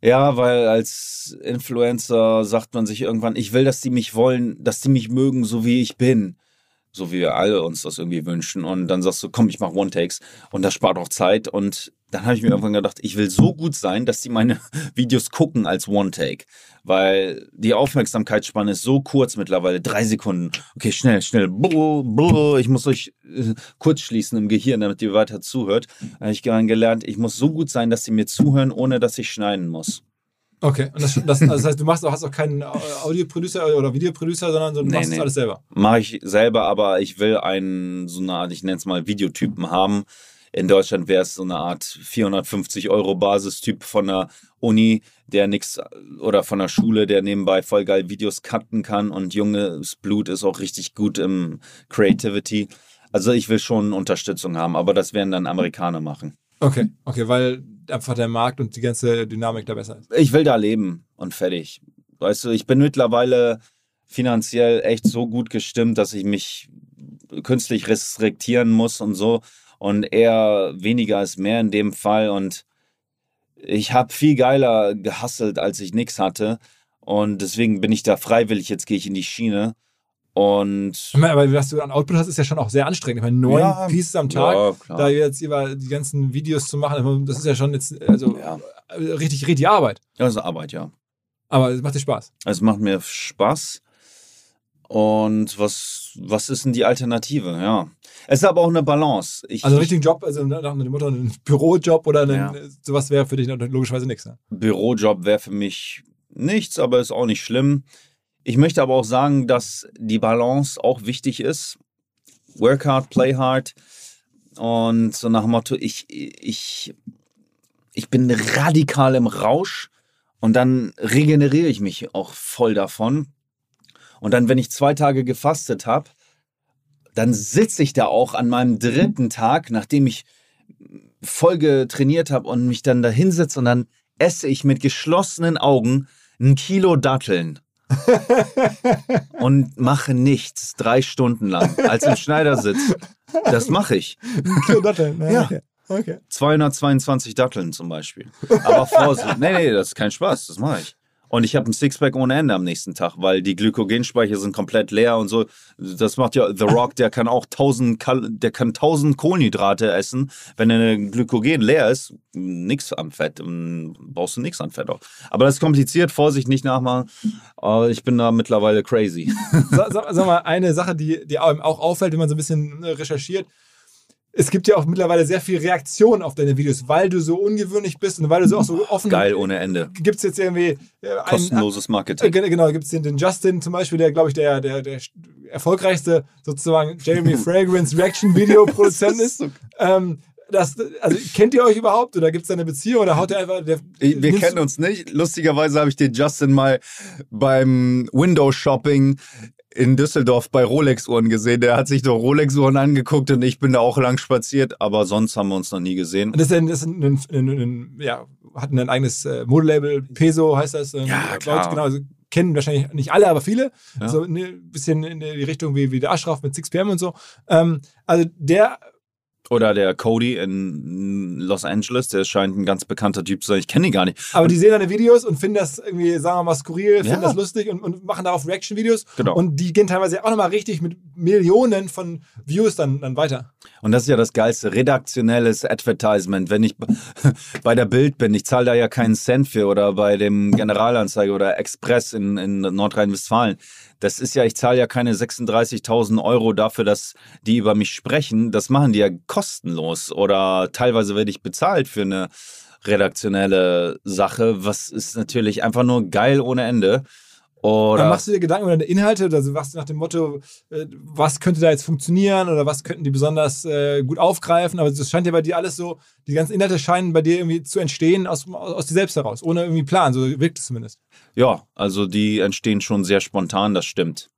Ja, weil als Influencer sagt man sich irgendwann, ich will, dass die mich wollen, dass die mich mögen, so wie ich bin. So wie wir alle uns das irgendwie wünschen. Und dann sagst du, komm, ich mach One-Takes. Und das spart auch Zeit. Und dann habe ich mir irgendwann gedacht, ich will so gut sein, dass die meine Videos gucken als One-Take. Weil die Aufmerksamkeitsspanne ist so kurz mittlerweile, drei Sekunden. Okay, schnell, schnell. Ich muss euch äh, kurz schließen im Gehirn, damit ihr weiter zuhört. Da habe ich gelernt, ich muss so gut sein, dass sie mir zuhören, ohne dass ich schneiden muss. Okay, und das, das, also das heißt, du machst auch, hast auch keinen Audioproducer oder Videoproducer, sondern du nee, machst nee. alles selber. Mache ich selber, aber ich will einen, so eine Art, ich nenne es mal Videotypen haben, in Deutschland wäre es so eine Art 450 Euro Basistyp von der Uni, der nichts oder von der Schule, der nebenbei voll geil Videos cutten kann und junges Blut ist auch richtig gut im Creativity. Also ich will schon Unterstützung haben, aber das werden dann Amerikaner machen. Okay, okay, weil einfach der Markt und die ganze Dynamik da besser ist. Ich will da leben und fertig. Weißt du, ich bin mittlerweile finanziell echt so gut gestimmt, dass ich mich künstlich restriktieren muss und so und eher weniger ist mehr in dem Fall. Und ich habe viel geiler gehustelt, als ich nichts hatte. Und deswegen bin ich da freiwillig, jetzt gehe ich in die Schiene. Und Aber was du an Output hast, ist ja schon auch sehr anstrengend. Ich meine, neun Ja, Pieces am Tag, ja, da jetzt über die ganzen Videos zu machen, das ist ja schon jetzt also ja, richtig, richtig Arbeit. das ist Arbeit, ja. Aber es macht dir Spaß. Es macht mir Spaß. Und was, was ist denn die Alternative? Ja. Es ist aber auch eine Balance. Ich, Also einen richtigen Job, also nach dem Motto, ein Bürojob oder ein, Ja. sowas wäre für dich logischerweise nichts. Ne? Bürojob wäre für mich nichts, aber ist auch nicht schlimm. Ich möchte aber auch sagen, dass die Balance auch wichtig ist. Work hard, play hard. Und so nach dem Motto, ich, ich, ich bin radikal im Rausch und dann regeneriere ich mich auch voll davon. Und dann, wenn ich zwei Tage gefastet habe, dann sitze ich da auch an meinem dritten Tag, nachdem ich voll getrainiert habe und mich dann da hinsetze und dann esse ich mit geschlossenen Augen ein Kilo Datteln. und mache nichts drei Stunden lang als im Schneidersitz. Das mache ich. Kilo Datteln. Ja. Okay. okay. 222 Datteln zum Beispiel. Aber Vorsicht. nee, nee, das ist kein Spaß, das mache ich. Und ich habe ein Sixpack ohne Ende am nächsten Tag, weil die Glykogenspeicher sind komplett leer und so. Das macht ja The Rock, der kann auch 1000, Kal der kann 1000 Kohlenhydrate essen. Wenn ein Glykogen leer ist, nix am Fett, brauchst du nichts an Fett auch. Aber das ist kompliziert, Vorsicht, nicht nachmachen. Ich bin da mittlerweile crazy. Sa- sa- Sag mal, eine Sache, die, die einem auch auffällt, wenn man so ein bisschen äh, recherchiert. Es gibt ja auch mittlerweile sehr viel Reaktion auf deine Videos, weil du so ungewöhnlich bist und weil du so auch so offen Geil ohne Ende. Gibt es jetzt irgendwie äh, einen, Kostenloses äh, Marketing. gen- Genau, gibt es den, den Justin zum Beispiel, der, glaube ich, der, der, der erfolgreichste sozusagen Jeremy Fragrance Reaction Video Produzent ist. Ähm, das, also kennt ihr euch überhaupt oder gibt es da eine Beziehung oder haut der einfach. Der, Wir kennen uns nicht. Lustigerweise habe ich den Justin mal beim Window Shopping in Düsseldorf bei Rolex-Uhren gesehen. Der hat sich doch Rolex-Uhren angeguckt und ich bin da auch lang spaziert, aber sonst haben wir uns noch nie gesehen. Das ist ein, das ist ein, ein, ein, ja, hat ein eigenes äh, Modelabel, Peso heißt das. Ähm, Ja, Leute, klar. Genau, also kennen wahrscheinlich nicht alle, aber viele. Ja. So ein ne, bisschen in die Richtung wie, wie der Aschraf mit 6pm und so. Ähm, also der Oder der Cody in Los Angeles, der scheint ein ganz bekannter Typ zu sein. Ich kenne ihn gar nicht. Aber die sehen deine Videos und finden das irgendwie, sagen wir mal, skurril, finden Ja. das lustig und, und machen darauf Reaction-Videos. Genau. Und die gehen teilweise auch nochmal richtig mit Millionen von Views dann, dann weiter. Und das ist ja das Geilste, redaktionelles Advertisement. Wenn ich bei der Bild bin, ich zahle da ja keinen Cent für oder bei dem Generalanzeiger oder Express in, in Nordrhein-Westfalen. Das ist ja, ich zahle ja keine 36.000 Euro dafür, dass die über mich sprechen. Das machen die ja kostenlos oder teilweise werde ich bezahlt für eine redaktionelle Sache, was ist natürlich einfach nur geil ohne Ende. Dann Oder machst du dir Gedanken über deine Inhalte, also was nach dem Motto, äh, was könnte da jetzt funktionieren oder was könnten die besonders äh, gut aufgreifen. Aber das scheint ja bei dir alles so, die ganzen Inhalte scheinen bei dir irgendwie zu entstehen aus, aus dir selbst heraus, ohne irgendwie Plan. So wirkt es zumindest. ja, also die entstehen schon sehr spontan, das stimmt.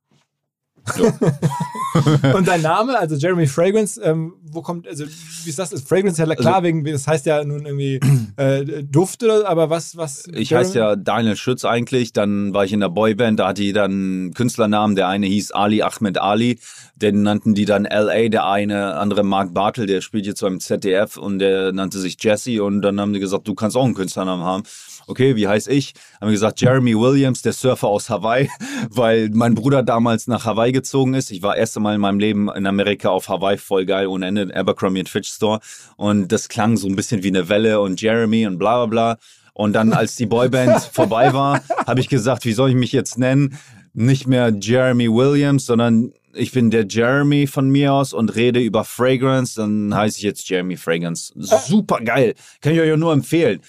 Und dein Name, also Jeremy Fragrance, ähm, wo kommt, also wie ist das? Ist Fragrance ja klar, Also- wegen, das heißt ja nun irgendwie äh, Duft oder aber was, was? Ich heiße ja Daniel Schütz eigentlich, dann war ich in der Boyband, da hatte jeder einen Künstlernamen, der eine hieß Ali Ahmed Ali, den nannten die dann LA, der eine andere Mark Bartel, der spielt jetzt beim ZDF und der nannte sich Jesse und dann haben die gesagt, du kannst auch einen Künstlernamen haben. Okay, wie heiß ich? Haben wir gesagt, Jeremy Williams, der Surfer aus Hawaii, weil mein Bruder damals nach Hawaii gezogen ist. Ich war erste Mal in meinem Leben in Amerika auf Hawaii, voll geil, ohne Ende, Abercrombie Fitch Store. Und das klang so ein bisschen wie eine Welle und Jeremy und bla bla bla. Und dann, als die Boyband vorbei war, habe ich gesagt, wie soll ich mich jetzt nennen? Nicht mehr Jeremy Williams, sondern ich bin der Jeremy von mir aus und rede über Fragrance. Dann heiße ich jetzt Jeremy Fragrance. Super geil. Kann ich euch nur empfehlen.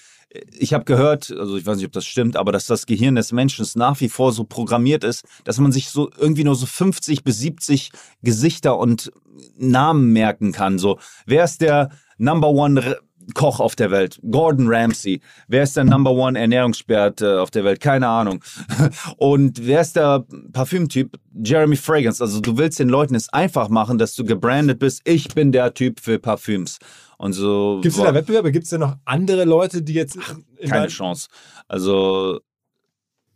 Ich habe gehört, also ich weiß nicht, ob das stimmt, aber dass das Gehirn des Menschen nach wie vor so programmiert ist, dass man sich so irgendwie nur so 50 bis 70 Gesichter und Namen merken kann. So, wer ist der Number One Koch auf der Welt? Gordon Ramsay. Wer ist der Number One Ernährungsexperte auf der Welt? Keine Ahnung. Und wer ist der Parfümtyp? Jeremy Fragrance. Also du willst den Leuten es einfach machen, dass du gebrandet bist. Ich bin der Typ für Parfüms. Und so. Gibt es da Wettbewerbe? Gibt es denn noch andere Leute, die jetzt in keine Chance. Also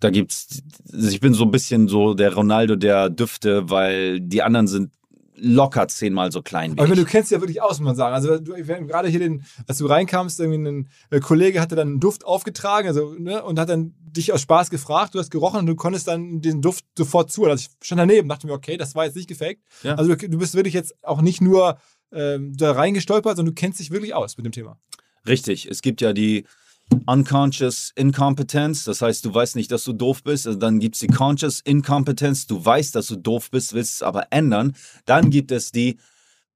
da gibt's, ich bin so ein bisschen so der Ronaldo der Düfte, weil die anderen sind locker zehnmal so klein wie Aber ich du kennst ja wirklich aus, muss man sagen. Also du, gerade hier den, als du reinkamst, irgendwie ein äh, Kollege hatte dann einen Duft aufgetragen also, ne, und hat dann dich aus Spaß gefragt, du hast gerochen und du konntest dann den Duft sofort zu. Also ich stand daneben, dachte mir, okay, das war jetzt nicht gefaked. Ja. Also du, du bist wirklich jetzt auch nicht nur ähm, da reingestolpert, sondern du kennst dich wirklich aus mit dem Thema. Richtig, es gibt ja die Unconscious Incompetence, das heißt, du weißt nicht, dass du doof bist. Also dann gibt es die Conscious Incompetence, du weißt, dass du doof bist, willst es aber ändern. Dann gibt es die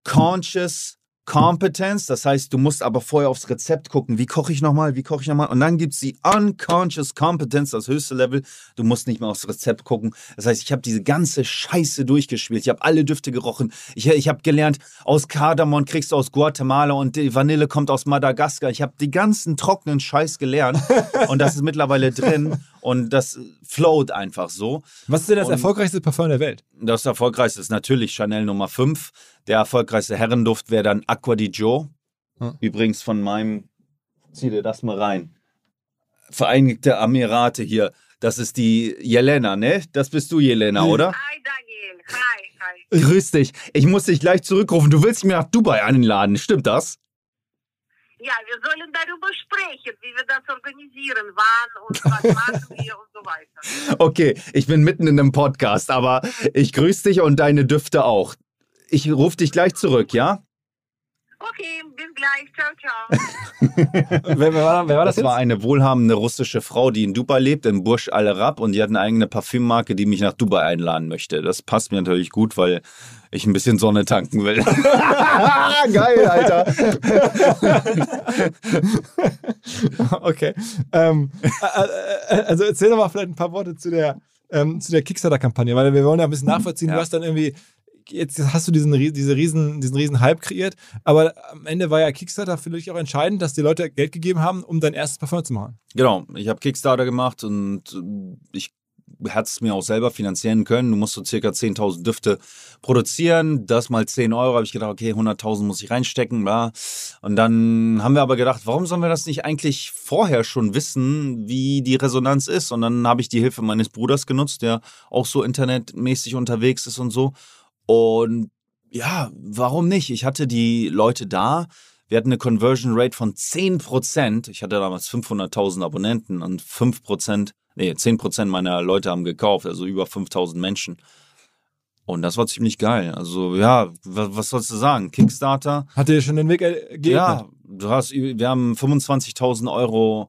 Conscious Competence, das heißt, du musst aber vorher aufs Rezept gucken, wie koche ich nochmal, wie koche ich nochmal. Und dann gibt es die Unconscious Competence, das höchste Level. Du musst nicht mehr aufs Rezept gucken. Das heißt, ich habe diese ganze Scheiße durchgespielt. Ich habe alle Düfte gerochen. Ich, ich habe gelernt, aus Kardamom kriegst du aus Guatemala und die Vanille kommt aus Madagaskar. Ich habe die ganzen trockenen Scheiß gelernt und das ist mittlerweile drin und das float einfach so. Was ist denn das Und- erfolgreichste Parfum der Welt? Das erfolgreichste ist natürlich Chanel Nummer 5. Der erfolgreichste Herrenduft wäre dann Aqua di Gio. Hm. Übrigens von meinem, zieh dir das mal rein. Vereinigte Emirate hier. Das ist die Jelena, ne? Das bist du, Jelena, Nee. oder? Hi Daniel, hi, hi. Grüß dich. Ich muss dich gleich zurückrufen. Du willst mich nach Dubai einladen, stimmt das? Ja, wir sollen darüber sprechen, wie wir das organisieren, wann und was machen wir und so weiter. Okay, ich bin mitten in einem Podcast, aber ich grüße dich und deine Düfte auch. Ich rufe dich gleich zurück, ja? Okay, bis gleich, ciao, ciao. wer, wer, war, wer war das, Das war eine wohlhabende russische Frau, die in Dubai lebt, in Burj Al Arab, und die hat eine eigene Parfümmarke, die mich nach Dubai einladen möchte. Das passt mir natürlich gut, weil ich ein bisschen Sonne tanken will. Geil, Alter. okay. Ähm, äh, äh, also erzähl doch mal vielleicht ein paar Worte zu der, ähm, zu der Kickstarter-Kampagne, weil wir wollen ja ein bisschen nachvollziehen. Ja. Du hast dann irgendwie, jetzt hast du diesen, diese riesen, diesen riesen Hype kreiert, aber am Ende war ja Kickstarter für dich auch entscheidend, dass die Leute Geld gegeben haben, um dein erstes Parfum zu machen. Genau, ich habe Kickstarter gemacht und ich hätte es mir auch selber finanzieren können. Du musst so circa 10.000 Düfte produzieren. Das mal 10 Euro. Habe ich gedacht, okay, 100.000 muss ich reinstecken. Bla. Und dann haben wir aber gedacht, warum sollen wir das nicht eigentlich vorher schon wissen, wie die Resonanz ist? Und dann habe ich die Hilfe meines Bruders genutzt, der auch so internetmäßig unterwegs ist und so. Und ja, warum nicht? Ich hatte die Leute da. Wir hatten eine Conversion Rate von 10%. Ich hatte damals 500.000 Abonnenten und 5%, nee, 10% meiner Leute haben gekauft, also über 5.000 Menschen. Und das war ziemlich geil. Also ja, was, was sollst du sagen? Kickstarter, Hat dir schon den Weg geebnet? ja, du hast, wir haben 25.000 Euro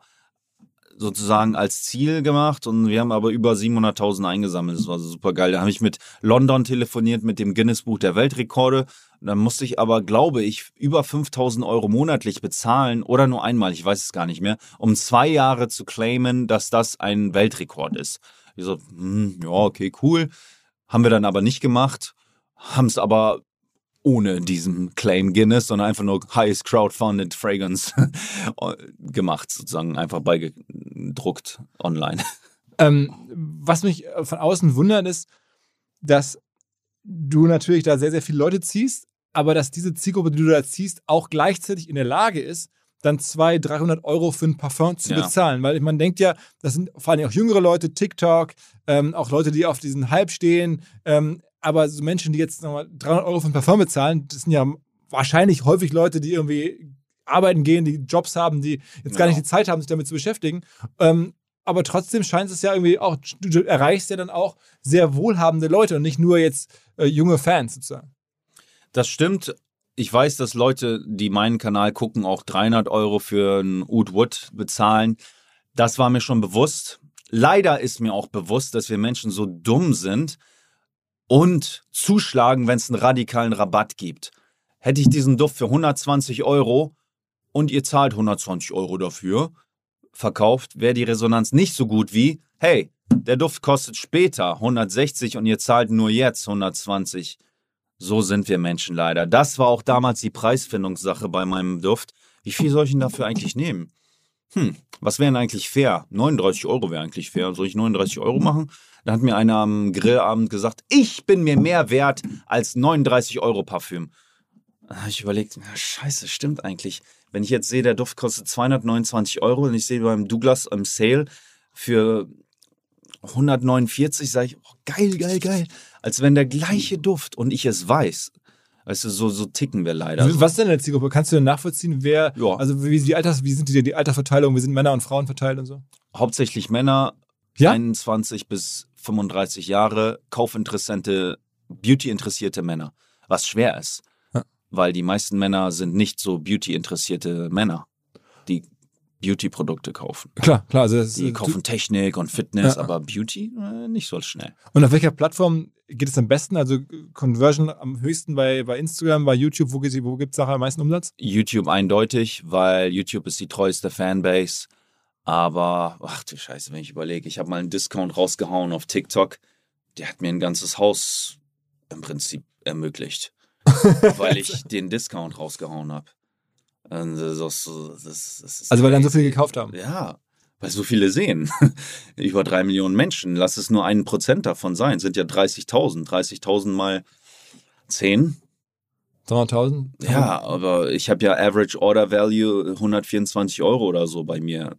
sozusagen als Ziel gemacht und wir haben aber über 700.000 eingesammelt. Das war super geil. Da habe ich mit London telefoniert, mit dem Guinness Buch der Weltrekorde. Dann musste ich aber, glaube ich, über 5.000 Euro monatlich bezahlen oder nur einmal, ich weiß es gar nicht mehr, um zwei Jahre zu claimen, dass das ein Weltrekord ist. Ich so, hm, ja, okay, cool. Haben wir dann aber nicht gemacht, haben es aber ohne diesen Claim Guinness, sondern einfach nur Highest Crowdfunded Fragrance gemacht, sozusagen einfach beigedruckt online. Ähm, was mich äh, von außen wundert, ist, dass du natürlich da sehr, sehr viele Leute ziehst, aber dass diese Zielgruppe, die du da ziehst, auch gleichzeitig in der Lage ist, dann 200, 300 Euro für ein Parfum zu Ja. bezahlen. Weil man denkt ja, das sind vor allem auch jüngere Leute, TikTok, ähm, auch Leute, die auf diesen Hype stehen. Ähm, aber so Menschen, die jetzt nochmal 300 Euro für ein Parfum bezahlen, das sind ja wahrscheinlich häufig Leute, die irgendwie arbeiten gehen, die Jobs haben, die jetzt gar nicht die Zeit haben, sich damit zu beschäftigen. Ähm, aber trotzdem scheint es ja irgendwie auch, du, du erreichst ja dann auch sehr wohlhabende Leute und nicht nur jetzt äh, junge Fans sozusagen. Das stimmt. Ich weiß, dass Leute, die meinen Kanal gucken, auch 300 Euro für einen Oud Wood bezahlen. Das war mir schon bewusst. Leider ist mir auch bewusst, dass wir Menschen so dumm sind und zuschlagen, wenn es einen radikalen Rabatt gibt. Hätte ich diesen Duft für 120 Euro und ihr zahlt 120 Euro dafür verkauft, wäre die Resonanz nicht so gut wie, hey, der Duft kostet später 160 und ihr zahlt nur jetzt 120. So sind wir Menschen leider. Das war auch damals die Preisfindungssache bei meinem Duft. Wie viel soll ich denn dafür eigentlich nehmen? Hm, was wäre denn eigentlich fair? 39 Euro wäre eigentlich fair. Soll ich 39 Euro machen? Da hat mir einer am Grillabend gesagt, ich bin mir mehr wert als 39 Euro Parfüm. Da habe ich überlegt, na, scheiße, stimmt eigentlich. Wenn ich jetzt sehe, der Duft kostet 229 Euro und ich sehe beim Douglas im Sale für 149, sage ich, oh, geil, geil, geil. Als wenn der gleiche Duft und ich es weiß, Weißt du, so, so ticken wir leider. Was ist denn deine Zielgruppe? Kannst du denn nachvollziehen, wer, Ja. also wie, die Alters, wie sind die, die Altersverteilung, wie sind Männer und Frauen verteilt und so? Hauptsächlich Männer, Ja? 21 bis 35 Jahre, kaufinteressante, beauty-interessierte Männer. Was schwer ist, Ja. weil die meisten Männer sind nicht so beauty-interessierte Männer, die Beauty-Produkte kaufen. Klar, klar. Also Die äh, kaufen Technik und Fitness, Ja. aber Beauty äh, nicht so schnell. Und auf welcher Plattform geht es am besten? Also Conversion am höchsten bei, bei Instagram, bei YouTube, wo, wo gibt es nachher am meisten Umsatz? YouTube eindeutig, weil YouTube ist die treueste Fanbase. Aber, ach du Scheiße, wenn ich überlege, ich habe mal einen Discount rausgehauen auf TikTok. Der hat mir ein ganzes Haus im Prinzip ermöglicht, weil ich den Discount rausgehauen habe. Das, das, das, das Also weil dann so viel gekauft haben. Ja, weil so viele sehen. Über drei Millionen Menschen. Lass es nur ein Prozent davon sein. Sind ja 30.000. 30.000 mal 10. 300.000? Ja, aber ich habe ja Average Order Value 124 Euro oder so bei mir.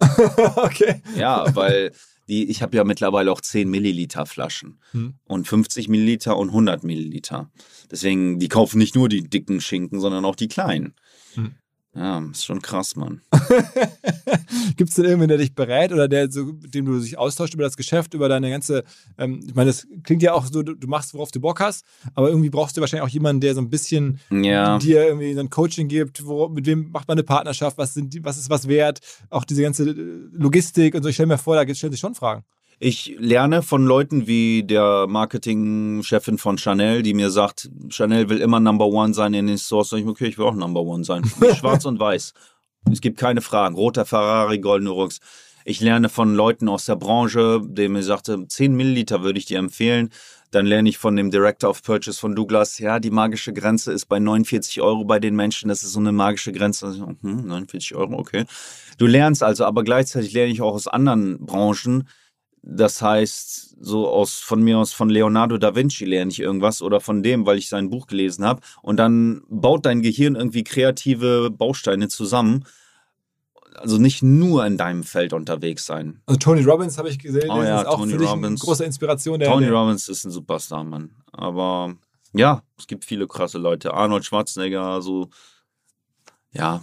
okay. Ja, weil die, ich habe ja mittlerweile auch 10 Milliliter Flaschen Hm. und 50 Milliliter und 100 Milliliter. Deswegen, die kaufen nicht nur die dicken Schinken, sondern auch die kleinen. Hm. Ja, ist schon krass, Mann. Gibt es denn irgendwen, der dich berät oder der so, mit dem du dich austauscht über das Geschäft, über deine ganze, ähm, ich meine, das klingt ja auch so, du, du machst, worauf du Bock hast, aber irgendwie brauchst du wahrscheinlich auch jemanden, der so ein bisschen Ja. dir irgendwie so ein Coaching gibt, wo, mit wem macht man eine Partnerschaft, was, sind die, was ist was wert, auch diese ganze Logistik und so. Ich stelle mir vor, da stellen sich schon Fragen. Ich lerne von Leuten wie der Marketingchefin von Chanel, die mir sagt, Chanel will immer Number One sein in den Stores. Sag ich, okay, ich will auch Number One sein. Schwarz und Weiß. Es gibt keine Fragen. Roter Ferrari, goldene Rolex. Ich lerne von Leuten aus der Branche, der mir sagte, 10 Milliliter würde ich dir empfehlen. Dann lerne ich von dem Director of Purchase von Douglas, ja, die magische Grenze ist bei 49 Euro bei den Menschen. Das ist so eine magische Grenze. Also, hm, 49 Euro, okay. Du lernst also, aber gleichzeitig lerne ich auch aus anderen Branchen, das heißt, so aus von mir aus von Leonardo da Vinci lerne ich irgendwas oder von dem, weil ich sein Buch gelesen habe. Und dann baut dein Gehirn irgendwie kreative Bausteine zusammen. Also nicht nur in deinem Feld unterwegs sein. Also Tony Robbins habe ich gesehen, Oh ja, ist auch Tony für dich Robbins. eine große Inspiration. Der, Tony der, Robbins ist ein Superstar, Mann. Aber ja, es gibt viele krasse Leute. Arnold Schwarzenegger, so ja,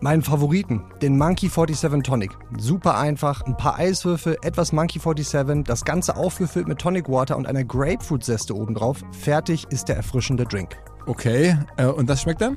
Meinen Favoriten, den Monkey 47 Tonic. Super einfach, ein paar Eiswürfel, etwas Monkey 47, das Ganze aufgefüllt mit Tonic Water und einer Grapefruit-Zeste obendrauf. Fertig ist der erfrischende Drink. Okay. Äh, und das schmeckt dann?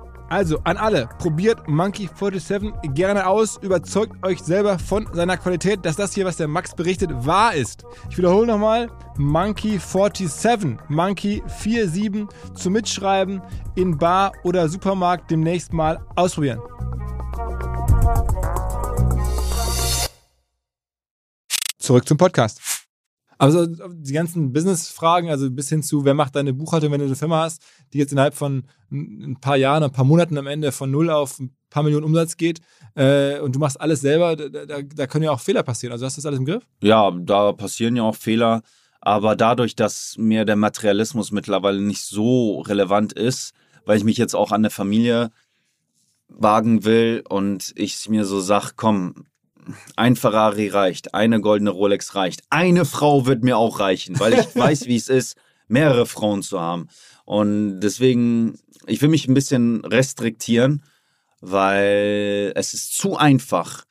Also an alle, probiert Monkey 47 gerne aus, überzeugt euch selber von seiner Qualität, dass das hier, was der Max berichtet, wahr ist. Ich wiederhole nochmal, Monkey 47, Monkey 47 zum Mitschreiben in Bar oder Supermarkt demnächst mal ausprobieren. Zurück zum Podcast. Also die ganzen Business-Fragen, also bis hin zu, wer macht deine Buchhaltung, wenn du eine Firma hast, die jetzt innerhalb von ein paar Jahren, ein paar Monaten am Ende von null auf ein paar Millionen Umsatz geht äh, und du machst alles selber, da, da, da können ja auch Fehler passieren. Also hast du das alles im Griff? Ja, da passieren ja auch Fehler. Aber dadurch, dass mir der Materialismus mittlerweile nicht so relevant ist, weil ich mich jetzt auch an eine Familie wagen will und ich mir so sag, komm, ein Ferrari reicht, eine goldene Rolex reicht, eine Frau wird mir auch reichen, weil ich weiß, wie es ist, mehrere Frauen zu haben. Und deswegen, ich will mich ein bisschen restriktieren, weil es ist zu einfach,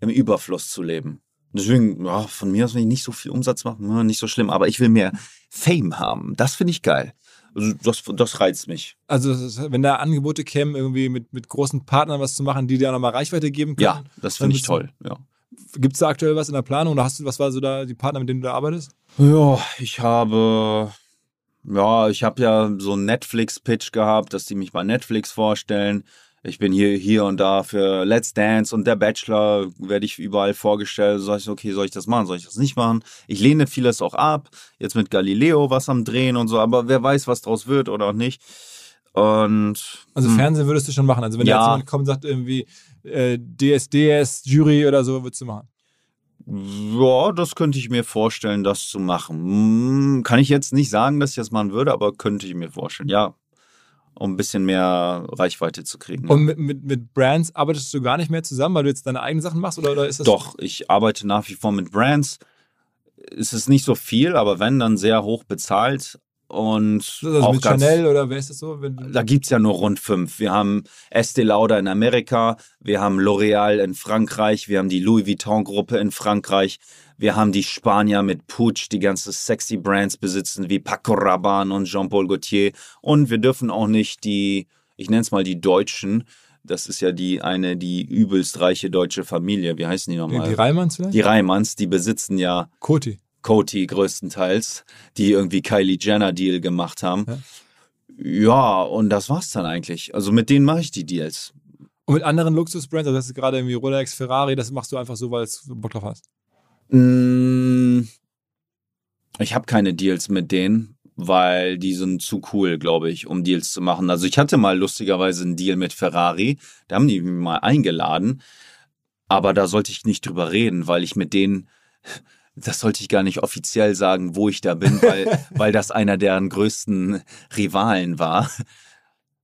im Überfluss zu leben. Deswegen, ja, von mir aus, wenn ich nicht so viel Umsatz mache, ja, nicht so schlimm. Aber ich will mehr Fame haben. Das finde ich geil. Also das, das reizt mich. Also wenn da Angebote kämen, irgendwie mit, mit großen Partnern was zu machen, die dir auch nochmal Reichweite geben können. Ja, das finde ich toll. Ja. Gibt es da aktuell was in der Planung oder hast du, was war so da die Partner, mit denen du da arbeitest? Ja, ich habe, ja, ich habe ja so einen Netflix-Pitch gehabt, dass die mich bei Netflix vorstellen. Ich bin hier, hier und da für Let's Dance und der Bachelor werde ich überall vorgestellt. Sag ich, okay, soll ich das machen? Soll ich das nicht machen? Ich lehne vieles auch ab. Jetzt mit Galileo was am Drehen und so, aber wer weiß, was draus wird oder auch nicht. Und. Also hm, Fernsehen würdest du schon machen. Also wenn Ja. jetzt jemand kommt und sagt irgendwie äh, DSDS, Jury oder so, würdest du machen. Ja, das könnte ich mir vorstellen, das zu machen. Hm, Kann ich jetzt nicht sagen, dass ich das machen würde, aber könnte ich mir vorstellen. Ja, um ein bisschen mehr Reichweite zu kriegen. Und mit, mit, mit Brands arbeitest du gar nicht mehr zusammen, weil du jetzt deine eigenen Sachen machst? Oder, oder ist das Doch, ich arbeite nach wie vor mit Brands. Es ist nicht so viel, aber wenn, dann sehr hoch bezahlt. Und also auch mit ganz, Chanel oder wer ist das so? Da gibt es ja nur rund fünf. Wir haben Estee Lauder in Amerika, wir haben L'Oreal in Frankreich, wir haben die Louis Vuitton-Gruppe in Frankreich, wir haben die Spanier mit Puig, die ganze sexy Brands besitzen, wie Paco Rabanne und Jean-Paul Gaultier. Und wir dürfen auch nicht die, ich nenne es mal die Deutschen, das ist ja die eine, die übelst reiche deutsche Familie. Wie heißen die die, nochmal? die Reimanns vielleicht? Die Reimanns, die besitzen ja Coty. Coty größtenteils, die irgendwie Kylie Jenner Deal gemacht haben. Ja. und das war's dann eigentlich. Also mit denen mache ich die Deals. Und mit anderen Luxusbrands, also das ist gerade irgendwie Rolex, Ferrari, das machst du einfach so, weil du Bock drauf hast. Mm, Ich habe keine Deals mit denen, weil die sind zu cool, glaube ich, um Deals zu machen. Also ich hatte mal lustigerweise einen Deal mit Ferrari, da haben die mich mal eingeladen, aber da sollte ich nicht drüber reden, weil ich mit denen, das sollte ich gar nicht offiziell sagen, wo ich da bin, weil, weil das einer deren größten Rivalen war.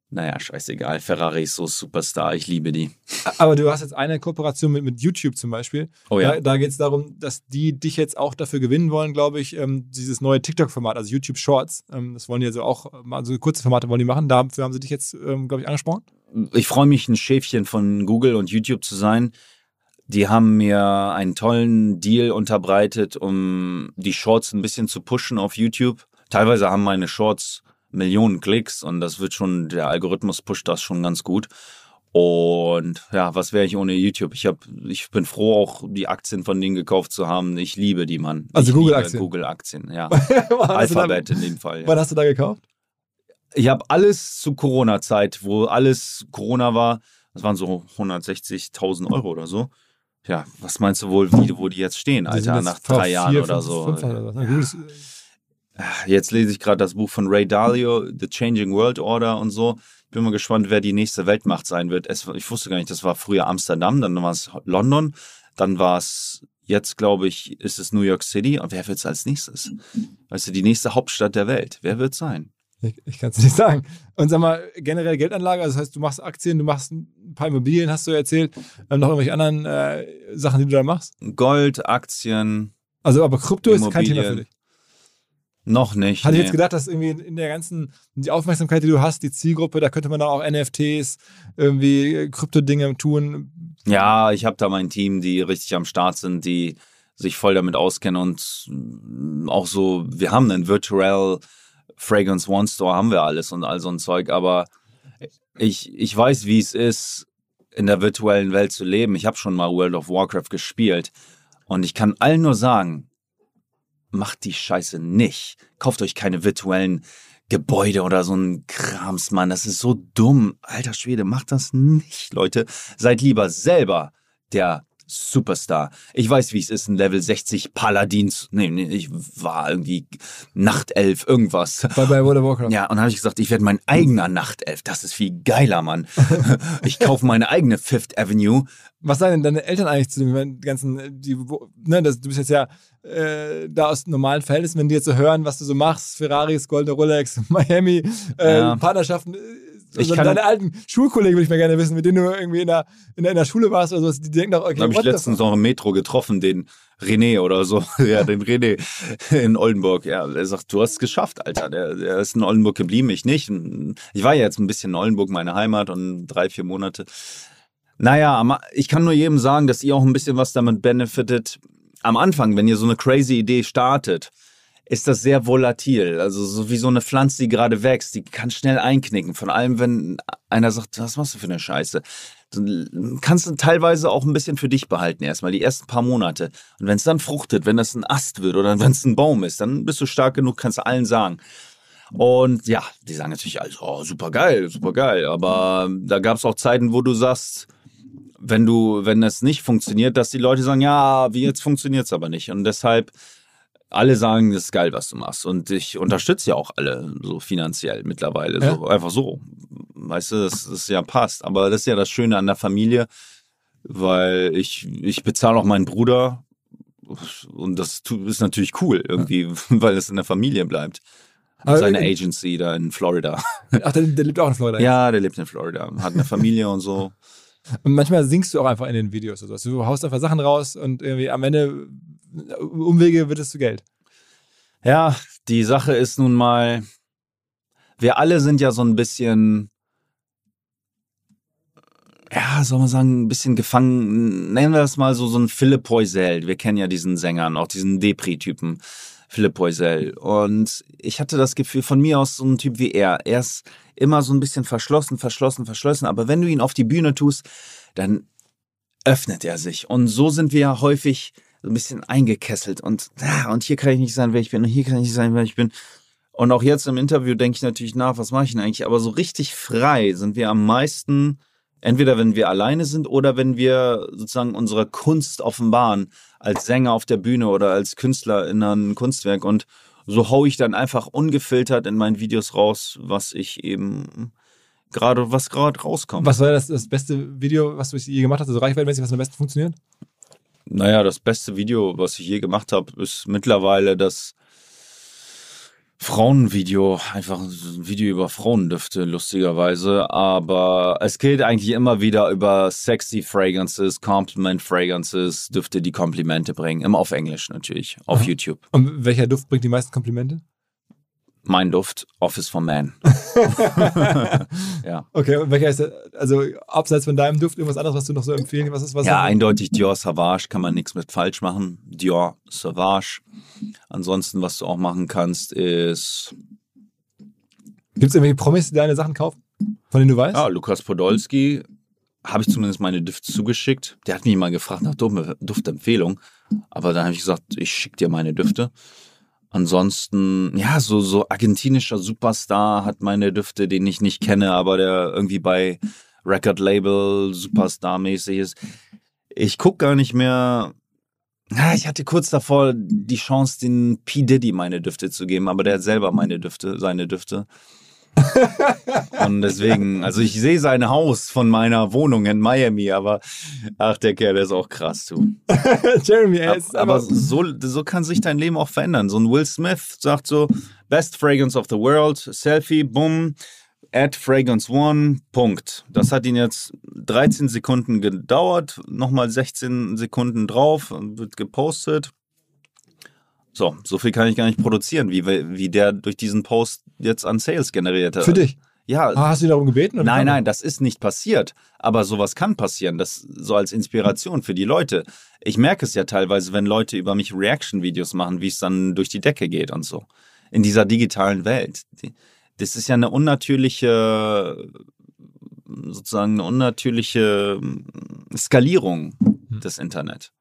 Naja, scheißegal. Ferrari ist so Superstar. Ich liebe die. Aber du hast jetzt eine Kooperation mit, mit YouTube zum Beispiel. Oh ja. Da, da geht es darum, dass die dich jetzt auch dafür gewinnen wollen, glaube ich, ähm, dieses neue TikTok-Format, also YouTube Shorts. Ähm, das wollen die also auch, äh, mal so kurze Formate wollen die machen. Dafür haben sie dich jetzt, ähm, glaube ich, angesprochen. ich freue mich, ein Schäfchen von Google und YouTube zu sein. Die haben mir einen tollen Deal unterbreitet, um die Shorts ein bisschen zu pushen auf YouTube. Teilweise haben meine Shorts Millionen Klicks und das wird schon, der Algorithmus pusht das schon ganz gut. Und ja, was wäre ich ohne YouTube? Ich, hab, ich bin froh, auch die Aktien von denen gekauft zu haben. Ich liebe die, Mann. Also Google-Aktien? Google-Aktien, ja. Du da- Alphabet in dem Fall. Ja. Wann hast du da gekauft? Ich habe alles zu Corona-Zeit, wo alles Corona war, das waren so 160.000 Euro oder so. Ja, was meinst du wohl, wie, wo die jetzt stehen, Alter, nach drei Jahren vier, oder fünf- so. fünf was, ne? Google ist- Jetzt lese ich gerade das Buch von Ray Dalio, The Changing World Order und so. Ich bin mal gespannt, wer die nächste Weltmacht sein wird. Es, ich wusste gar nicht, das war früher Amsterdam, dann war es London, dann war es, jetzt glaube ich, ist es New York City. Und wer wird es als nächstes? Weißt du, die nächste Hauptstadt der Welt. Wer wird es sein? Ich, ich kann es nicht sagen. Und sag mal, generell Geldanlage, also das heißt, du machst Aktien, du machst ein paar Immobilien, hast du erzählt, ähm, noch irgendwelche anderen äh, Sachen, die du da machst. Gold, Aktien, Also, aber Krypto ist kein Thema für dich. noch nicht. Hatte ich nee. jetzt gedacht, dass irgendwie in der ganzen, die Aufmerksamkeit, die du hast, die Zielgruppe, da könnte man dann auch NFTs, irgendwie Krypto-Dinge tun. Ja, ich habe da mein Team, die richtig am Start sind, die sich voll damit auskennen und auch so, wir haben einen Virtual Fragrance One Store, haben wir alles und all so ein Zeug, aber ich, ich weiß, wie es ist, in der virtuellen Welt zu leben. Ich habe schon mal World of Warcraft gespielt und ich kann allen nur sagen, macht die Scheiße nicht. Kauft euch keine virtuellen Gebäude oder so ein Krams, Mann. Das ist so dumm. Alter Schwede, macht das nicht, Leute. Seid lieber selber der Superstar. Ich weiß, wie es ist, ein Level 60 Paladins. Nee, nee, ich war irgendwie Nachtelf, irgendwas. Bei, bei World of Warcraft. Ja, und dann habe ich gesagt, ich werde mein eigener Nachtelf. Das ist viel geiler, Mann. ich kaufe meine eigene Fifth Avenue. Was sagen denn deine Eltern eigentlich zu dem ganzen, die, ne, das, du bist jetzt ja äh, da aus normalen Verhältnissen, wenn die jetzt so hören, was du so machst, Ferraris, Goldene Rolex, Miami, äh, Ja. Partnerschaften, äh, Ich also kann- deine alten Schulkollegen würde ich mal gerne wissen, mit denen du irgendwie in der, in der, in der Schule warst oder sowas, die denken doch, okay, Da habe ich letztens noch im Metro getroffen, den René oder so. ja, den René in Oldenburg. Ja, er sagt, du hast es geschafft, Alter. Der, der ist in Oldenburg geblieben, ich nicht. Ich war ja jetzt ein bisschen in Oldenburg, meine Heimat, und drei, vier Monate. Naja, ich kann nur jedem sagen, dass ihr auch ein bisschen was damit benefitet. am Anfang, wenn ihr so eine crazy Idee startet, ist das sehr volatil. Also so wie so eine Pflanze, die gerade wächst, die kann schnell einknicken. Von allem, wenn einer sagt, was machst du für eine Scheiße? Dann kannst du teilweise auch ein bisschen für dich behalten erstmal, die ersten paar Monate. Und wenn es dann fruchtet, wenn das ein Ast wird oder wenn es ein Baum ist, dann bist du stark genug, kannst du allen sagen. Und ja, die sagen natürlich, also, oh, super geil, super geil. Aber da gab es auch Zeiten, wo du sagst, wenn du, wenn es nicht funktioniert, dass die Leute sagen, ja, wie jetzt funktioniert es aber nicht. Und deshalb, alle sagen, das ist geil, was du machst. Und ich unterstütze ja auch alle so finanziell mittlerweile. Ja. So, einfach so. Weißt du, dass das ja passt. Aber das ist ja das Schöne an der Familie, weil ich, ich bezahle auch meinen Bruder. Und das ist natürlich cool irgendwie, weil es in der Familie bleibt. Aber- Seine Agency da in Florida. Ach, der, der lebt auch in Florida. Ja, der lebt in Florida, hat eine Familie und so. Und manchmal singst du auch einfach in den Videos oder so. Du haust einfach Sachen raus und irgendwie am Ende Umwege wird es zu Geld. Ja, die Sache ist nun mal, wir alle sind ja so ein bisschen, ja, soll man sagen, ein bisschen gefangen, nennen wir das mal so, so ein Philipp Poisel. Wir kennen ja diesen Sängern, auch diesen Depri-Typen, Philipp Poisel. Und ich hatte das Gefühl von mir aus so ein Typ wie er. Er ist immer so ein bisschen verschlossen, verschlossen, verschlossen. Aber wenn du ihn auf die Bühne tust, dann öffnet er sich. Und so sind wir ja häufig so ein bisschen eingekesselt und, und hier kann ich nicht sein, wer ich bin und hier kann ich nicht sein, wer ich bin. Und auch jetzt im Interview denke ich natürlich nach, was mache ich denn eigentlich? Aber so richtig frei sind wir am meisten, entweder wenn wir alleine sind oder wenn wir sozusagen unsere Kunst offenbaren, als Sänger auf der Bühne oder als Künstler in einem Kunstwerk. Und so hau ich dann einfach ungefiltert in meinen Videos raus, was ich eben gerade, was gerade rauskommt. Was war das, das beste Video, was du je gemacht hast, so reichweitenmäßig, was am besten funktioniert? Naja, das beste Video, was ich je gemacht habe, ist mittlerweile das Frauenvideo. Einfach ein Video über Frauendüfte, lustigerweise. Aber es geht eigentlich immer wieder über sexy Fragrances, Compliment Fragrances, Düfte, die Komplimente bringen. Immer auf Englisch natürlich, auf Aha. YouTube. Und welcher Duft bringt die meisten Komplimente? Mein Duft, Office for Man. ja. Okay, und welcher ist der, also abseits von deinem Duft, irgendwas anderes, was du noch so empfehlen, was ist was? Ja, eindeutig Dior Sauvage kann man nichts mit falsch machen. Dior Sauvage. Ansonsten, was du auch machen kannst, ist Gibt es irgendwelche Promis, die deine Sachen kaufen? Von denen du weißt? Ja, Lukas Podolski habe ich zumindest meine Düfte zugeschickt. Der hat mich mal gefragt nach Duftempfehlung. Aber dann habe ich gesagt, ich schicke dir meine Düfte. Ansonsten, ja, so, so argentinischer Superstar hat meine Düfte, den ich nicht kenne, aber der irgendwie bei Record Label Superstar-mäßig ist. Ich gucke gar nicht mehr. Ja, ich hatte kurz davor die Chance, den P. Diddy meine Düfte zu geben, aber der hat selber meine Düfte, seine Düfte. Und deswegen, also ich sehe sein Haus von meiner Wohnung in Miami, aber ach, der Kerl der ist auch krass, du. Jeremy, er ist aber aber, so, so kann sich dein Leben auch verändern. So ein Will Smith sagt so, Best Fragrance of the World, Selfie, bumm, add Fragrance One, Punkt. Das hat ihn jetzt 13 Sekunden gedauert, nochmal 16 Sekunden drauf, wird gepostet. So, so viel kann ich gar nicht produzieren, wie, wie der durch diesen Post jetzt an Sales generiert hat. für dich. Ja, Ah, hast du ihn darum gebeten? Nein, nein, das ist nicht passiert. Aber sowas kann passieren. Das so als Inspiration für die Leute. Ich merke es ja teilweise, wenn Leute über mich Reaction-Videos machen, wie es dann durch die Decke geht und so. In dieser digitalen Welt. Das ist ja eine unnatürliche, sozusagen eine unnatürliche Skalierung des Internet.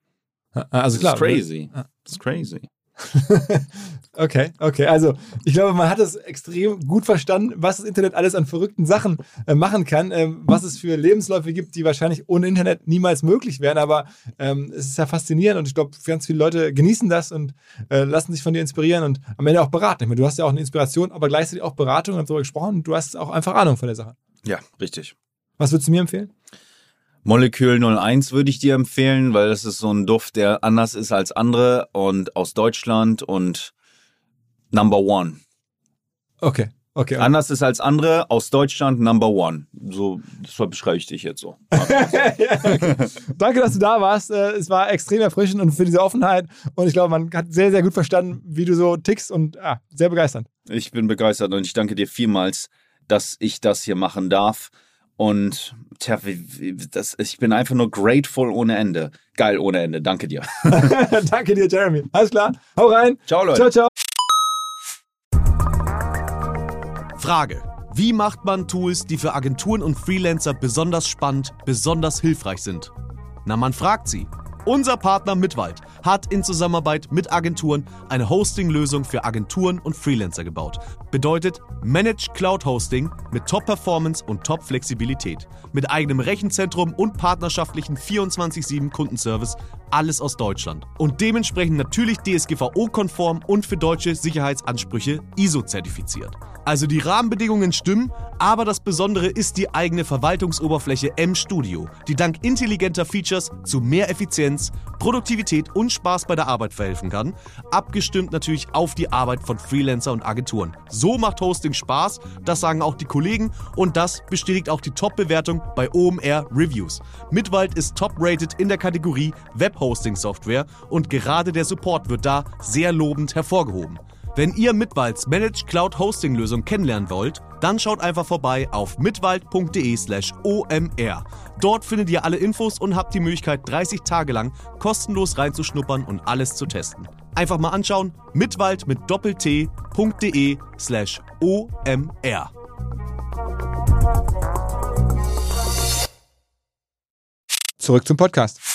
Ah, Also klar. Das ist crazy. Das ist crazy. Okay, okay. Also ich glaube, man hat es extrem gut verstanden, was das Internet alles an verrückten Sachen äh, machen kann, ähm, was es für Lebensläufe gibt, die wahrscheinlich ohne Internet niemals möglich wären. Aber ähm, es ist ja faszinierend und ich glaube, ganz viele Leute genießen das und äh, lassen sich von dir inspirieren und am Ende auch beraten. Ich meine, du hast ja auch eine Inspiration, aber gleichzeitig auch Beratung, wir haben darüber gesprochen du hast auch einfach Ahnung von der Sache. Ja, richtig. Was würdest du mir empfehlen? Molekül 01 würde ich dir empfehlen, weil das ist so ein Duft, der anders ist als andere und aus Deutschland und Number One. Okay, okay. Anders ist als andere, aus Deutschland Number One. So, das beschreibe ich dich jetzt so. Danke, dass du da warst. Äh, Es war extrem erfrischend und für diese Offenheit. Und ich glaube, man hat sehr, sehr gut verstanden, wie du so tickst und ja, sehr begeisternd. Ich bin begeistert und ich danke dir vielmals, dass ich das hier machen darf. Und tja, das, ich bin einfach nur grateful ohne Ende. Geil ohne Ende. Danke dir. Danke dir, Jeremy. Alles klar. Hau rein. Ciao, Leute. Ciao, ciao. Frage. Wie macht man Tools, die für Agenturen und Freelancer besonders spannend, besonders hilfreich sind? Na, man fragt sie. Unser Partner Mitwald hat in Zusammenarbeit mit Agenturen eine Hosting-Lösung für Agenturen und Freelancer gebaut. Bedeutet Managed Cloud Hosting mit Top-Performance und Top-Flexibilität. Mit eigenem Rechenzentrum und partnerschaftlichen 24-7 Kundenservice. Alles aus Deutschland. Und dementsprechend natürlich DSGVO-konform und für deutsche Sicherheitsansprüche ISO-zertifiziert. Also die Rahmenbedingungen stimmen, aber das Besondere ist die eigene Verwaltungsoberfläche M-Studio, die dank intelligenter Features zu mehr Effizienz, Produktivität und Spaß bei der Arbeit verhelfen kann, abgestimmt natürlich auf die Arbeit von Freelancer und Agenturen. So macht Hosting Spaß, das sagen auch die Kollegen und das bestätigt auch die Top-Bewertung bei OMR Reviews. Mitwald ist top-rated in der Kategorie Web-Hosting-Software und gerade der Support wird da sehr lobend hervorgehoben. Wenn ihr Mitwalds Managed Cloud Hosting Lösung kennenlernen wollt, dann schaut einfach vorbei auf mitwald.de/slash omr. Dort findet ihr alle Infos und habt die Möglichkeit, 30 Tage lang kostenlos reinzuschnuppern und alles zu testen. Einfach mal anschauen, mitwald mit doppelt-t.de slash omr. Zurück zum Podcast.